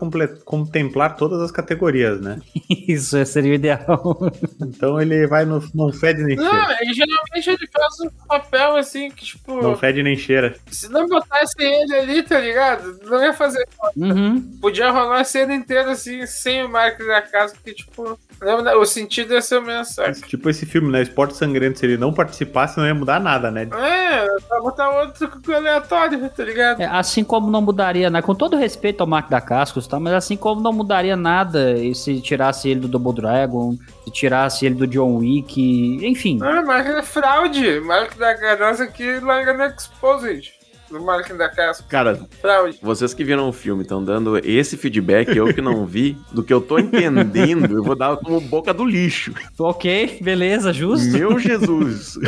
contemplar todas as categorias, né? Isso seria o ideal. Então ele vai no Não Fede Nem Cheira. Não, e geralmente ele faz um papel assim que, tipo, Não fede nem cheira. se não botasse ele ali, tá ligado? Não ia fazer. Uhum. Podia rolar a cena inteira assim, sem o Marcos da casa, que, tipo, não- o sentido ia ser o mesmo, saca? Tipo esse filme, né? Esporte Sangrento, se ele não participasse, não ia mudar nada, né? É, tá botar outro aleatório, tá ligado? É, assim como não mudaria nada, com todo respeito ao Mark da Cascos, tá? Mas assim como não mudaria nada se tirasse ele do Double Dragon, se tirasse ele do John Wick, enfim. Ah, mas é fraude. Mark da Cascos aqui larga no Exposed do Mark da Casca. Cara, Fraude. vocês que viram o filme estão dando esse feedback, eu que não vi, do que eu tô entendendo, eu vou dar como boca do lixo. Ok, beleza, justo. Meu Jesus.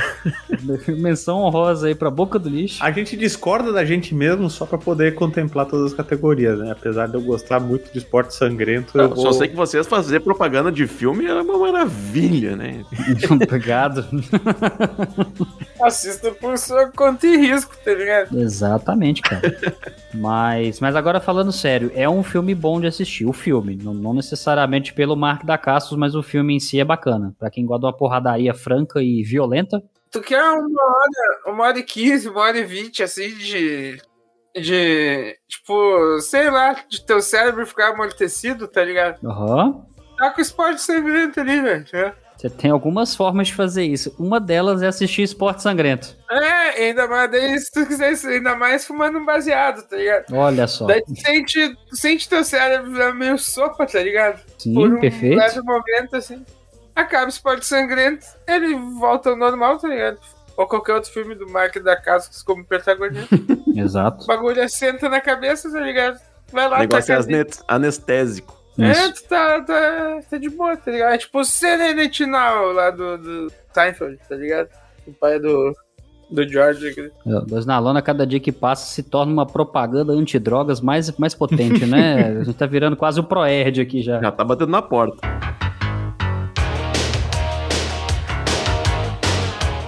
Menção honrosa aí pra boca do lixo. A gente discorda da gente mesmo só pra poder contemplar todas as categorias, né? Apesar de eu gostar muito de esporte sangrento, eu Eu vou... Só sei que vocês fazer propaganda de filme é uma maravilha, né? Obrigado. Assista por sua conta e risco, tá ligado? Exatamente, cara. mas, mas agora falando sério, é um filme bom de assistir. O filme, não, não necessariamente pelo Mark da Castos, mas o filme em si é bacana. Pra quem gosta de uma porradaria franca e violenta, Tu quer uma hora, uma hora e quinze, uma hora e vinte, assim, de. De. Tipo, sei lá, de teu cérebro ficar amortecido, tá ligado? aham. Tá com esporte sangrento ali, velho. né? Você tem algumas formas de fazer isso. Uma delas é assistir esporte sangrento. É, ainda mais, daí, se tu quiser, isso, ainda mais fumando um baseado, tá ligado? Olha só. Daí tu sente, tu sente teu cérebro meio sopa, tá ligado? Sim, Por um perfeito. leve momento, assim. Acaba o esporte sangrento, ele volta ao normal, tá ligado? Ou qualquer outro filme do Mark da Cascos como protagonista. Exato. o bagulho assenta na cabeça, tá ligado? Vai lá, O negócio é ali. asne- anestésico. É, Isso. tu tá, tá, tá de boa, tá ligado? É tipo o Serenity Now lá do, do Seinfeld, tá ligado? O pai do, do George. aqui. Dois na lona, cada dia que passa, se torna uma propaganda antidrogas mais, mais potente, né? A gente tá virando quase o Proerd aqui já. Já tá batendo na porta.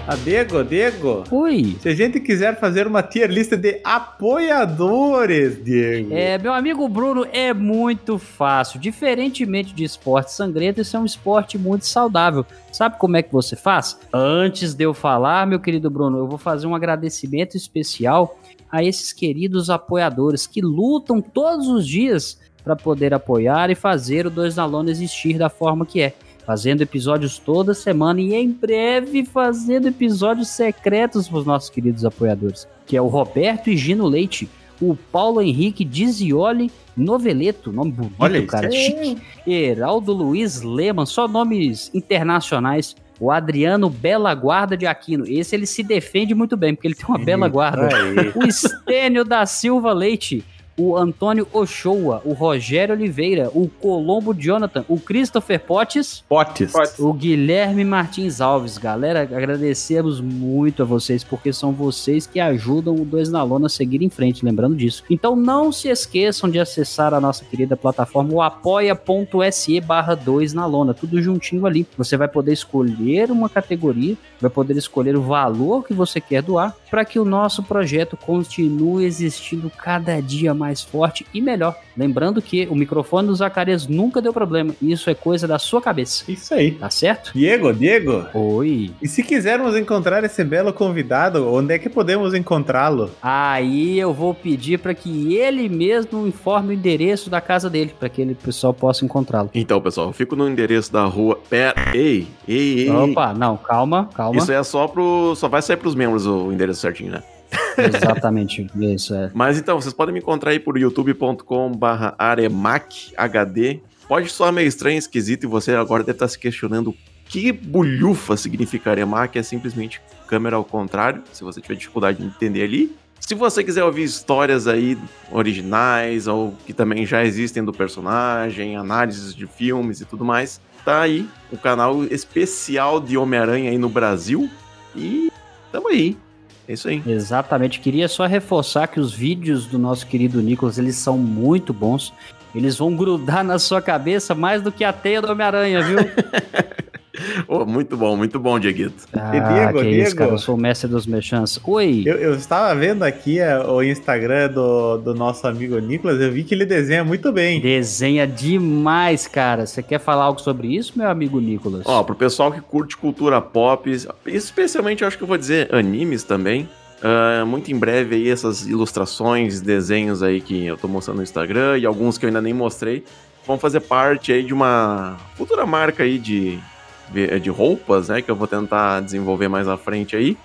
Ah, Diego, Diego, Ui. se a gente quiser fazer uma tier lista de apoiadores, Diego. É, meu amigo Bruno, é muito fácil. Diferentemente de esporte sangrento, esse é um esporte muito saudável. Sabe como é que você faz? Antes de eu falar, meu querido Bruno, eu vou fazer um agradecimento especial a esses queridos apoiadores que lutam todos os dias para poder apoiar e fazer o Dois na Lona existir da forma que é. Fazendo episódios toda semana e em breve fazendo episódios secretos para os nossos queridos apoiadores, que é o Roberto e Gino Leite, o Paulo Henrique Dizioli Noveleto, nome bonito, Olha isso, cara, é. chique. Heraldo Luiz Leman, só nomes internacionais. O Adriano Bela Guarda de Aquino. Esse ele se defende muito bem, porque ele tem uma bela guarda. Aí. O Estênio da Silva Leite. O Antônio Ochoa, o Rogério Oliveira, o Colombo Jonathan, o Christopher Potes. Pode. o Guilherme Martins Alves. Galera, agradecemos muito a vocês, porque são vocês que ajudam o Dois na Lona a seguir em frente, lembrando disso. Então não se esqueçam de acessar a nossa querida plataforma, o apoia.se barra 2 na lona, tudo juntinho ali. Você vai poder escolher uma categoria, vai poder escolher o valor que você quer doar, para que o nosso projeto continue existindo cada dia mais forte e melhor. Lembrando que o microfone do Zacarias nunca deu problema, isso é coisa da sua cabeça. Isso aí. Tá certo? Diego, Diego, Oi. e se quisermos encontrar esse belo convidado, onde é que podemos encontrá-lo? Aí eu vou pedir para que ele mesmo informe o endereço da casa dele, para que ele, o pessoal possa encontrá-lo. Então, pessoal, eu fico no endereço da rua. Pera. Ei, ei, ei. Opa, não, calma, calma. Isso é só pro. Só vai sair pros membros o endereço certinho, né? Exatamente, isso é. Mas então, vocês podem me encontrar aí por youtube.com/barra aremachhd. Pode soar meio estranho, esquisito, e você agora deve estar se questionando que bulhufa significa aremach. É simplesmente câmera ao contrário, se você tiver dificuldade de entender ali. Se você quiser ouvir histórias aí originais, ou que também já existem do personagem, análises de filmes e tudo mais, tá aí o canal especial de Homem-Aranha aí no Brasil. E tamo aí. É isso aí. Exatamente. Queria só reforçar que os vídeos do nosso querido Nicolas, eles são muito bons. Eles vão grudar na sua cabeça mais do que a teia do Homem-Aranha, viu? Oh, muito bom, muito bom, Dieguito. Ah, Diego, que isso, Diego. cara. Eu sou o mestre dos mechãs. Oi. Eu, eu estava vendo aqui é, o Instagram do, do nosso amigo Nicolas, eu vi que ele desenha muito bem. Desenha demais, cara. Você quer falar algo sobre isso, meu amigo Nicolas? Ó, pro pessoal que curte cultura pop, especialmente eu acho que eu vou dizer animes também. ah, muito em breve aí essas ilustrações, desenhos aí que eu tô mostrando no Instagram e alguns que eu ainda nem mostrei vão fazer parte aí de uma futura marca aí de, de roupas, né? Que eu vou tentar desenvolver mais à frente aí.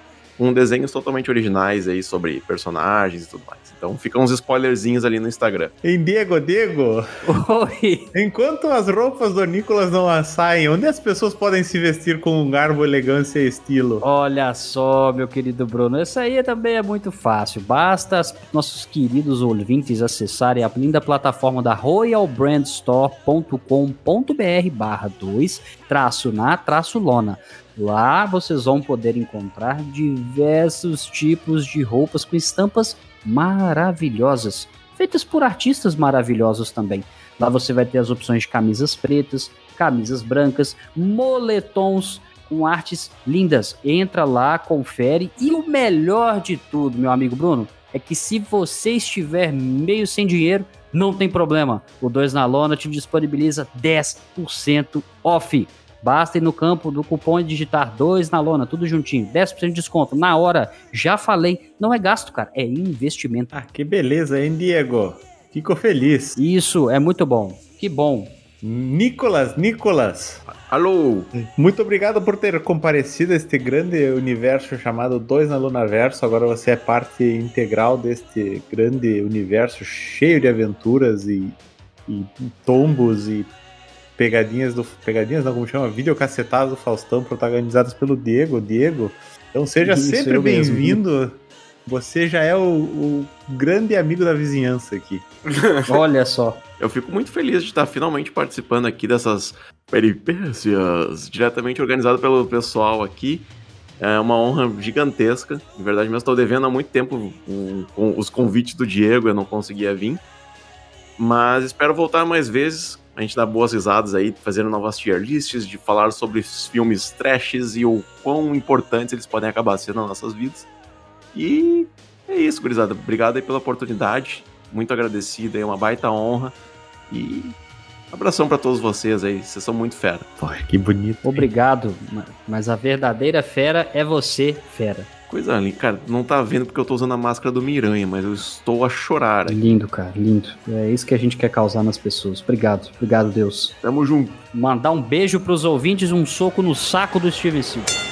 Com desenhos totalmente originais aí sobre personagens e tudo mais. Então ficam uns spoilerzinhos ali no Instagram. Em Diego, Diego, Oi. enquanto as roupas do Nicolas não saem, onde as pessoas podem se vestir com um garbo, elegância e estilo? Olha só, meu querido Bruno, isso aí também é muito fácil. Basta as- nossos queridos ouvintes acessarem a linda plataforma da royalbrandstore.com.br barra 2 traço na traço lona. Lá vocês vão poder encontrar diversos tipos de roupas com estampas maravilhosas, feitas por artistas maravilhosos também. Lá você vai ter as opções de camisas pretas, camisas brancas, moletons com artes lindas. Entra lá, confere. E o melhor de tudo, meu amigo Bruno, é que se você estiver meio sem dinheiro, não tem problema. O 2 na lona te disponibiliza 10% off. Basta ir no campo do cupom e digitar 2 na lona, tudo juntinho. 10% de desconto na hora. Já falei, não é gasto, cara, é investimento. Ah, que beleza, hein, Diego? Fico feliz. Isso é muito bom. Que bom. Nicolas, Nicolas, Alô! muito obrigado por ter comparecido a este grande universo chamado Dois na Luna Verso. Agora você é parte integral deste grande universo cheio de aventuras e, e tombos e pegadinhas do. Pegadinhas não, como chama? Videocacetadas do Faustão, protagonizadas pelo Diego. Diego. Então seja Isso, sempre bem-vindo. Você já é o, o grande amigo da vizinhança aqui. Olha só. Eu fico muito feliz de estar finalmente participando aqui dessas peripécias diretamente organizado pelo pessoal aqui. É uma honra gigantesca. De verdade mesmo, estou devendo há muito tempo com, com os convites do Diego, eu não conseguia vir. Mas espero voltar mais vezes. A gente dá boas risadas aí, fazendo novas tier lists, de falar sobre filmes trashes e o quão importantes eles podem acabar sendo nas nossas vidas. E é isso, gurizada. Obrigado aí pela oportunidade. Muito agradecido, é uma baita honra. E abração pra todos vocês aí, vocês são muito fera. Pô, que bonito. Obrigado, ma- mas a verdadeira fera é você, fera. Coisa linda, cara, não tá vendo porque eu tô usando a máscara do Miranha, mas eu estou a chorar aí. Lindo, cara, lindo. É isso que a gente quer causar nas pessoas. Obrigado, obrigado, Deus. Tamo junto. Mandar um beijo pros ouvintes, um soco no saco do Steven Seagal.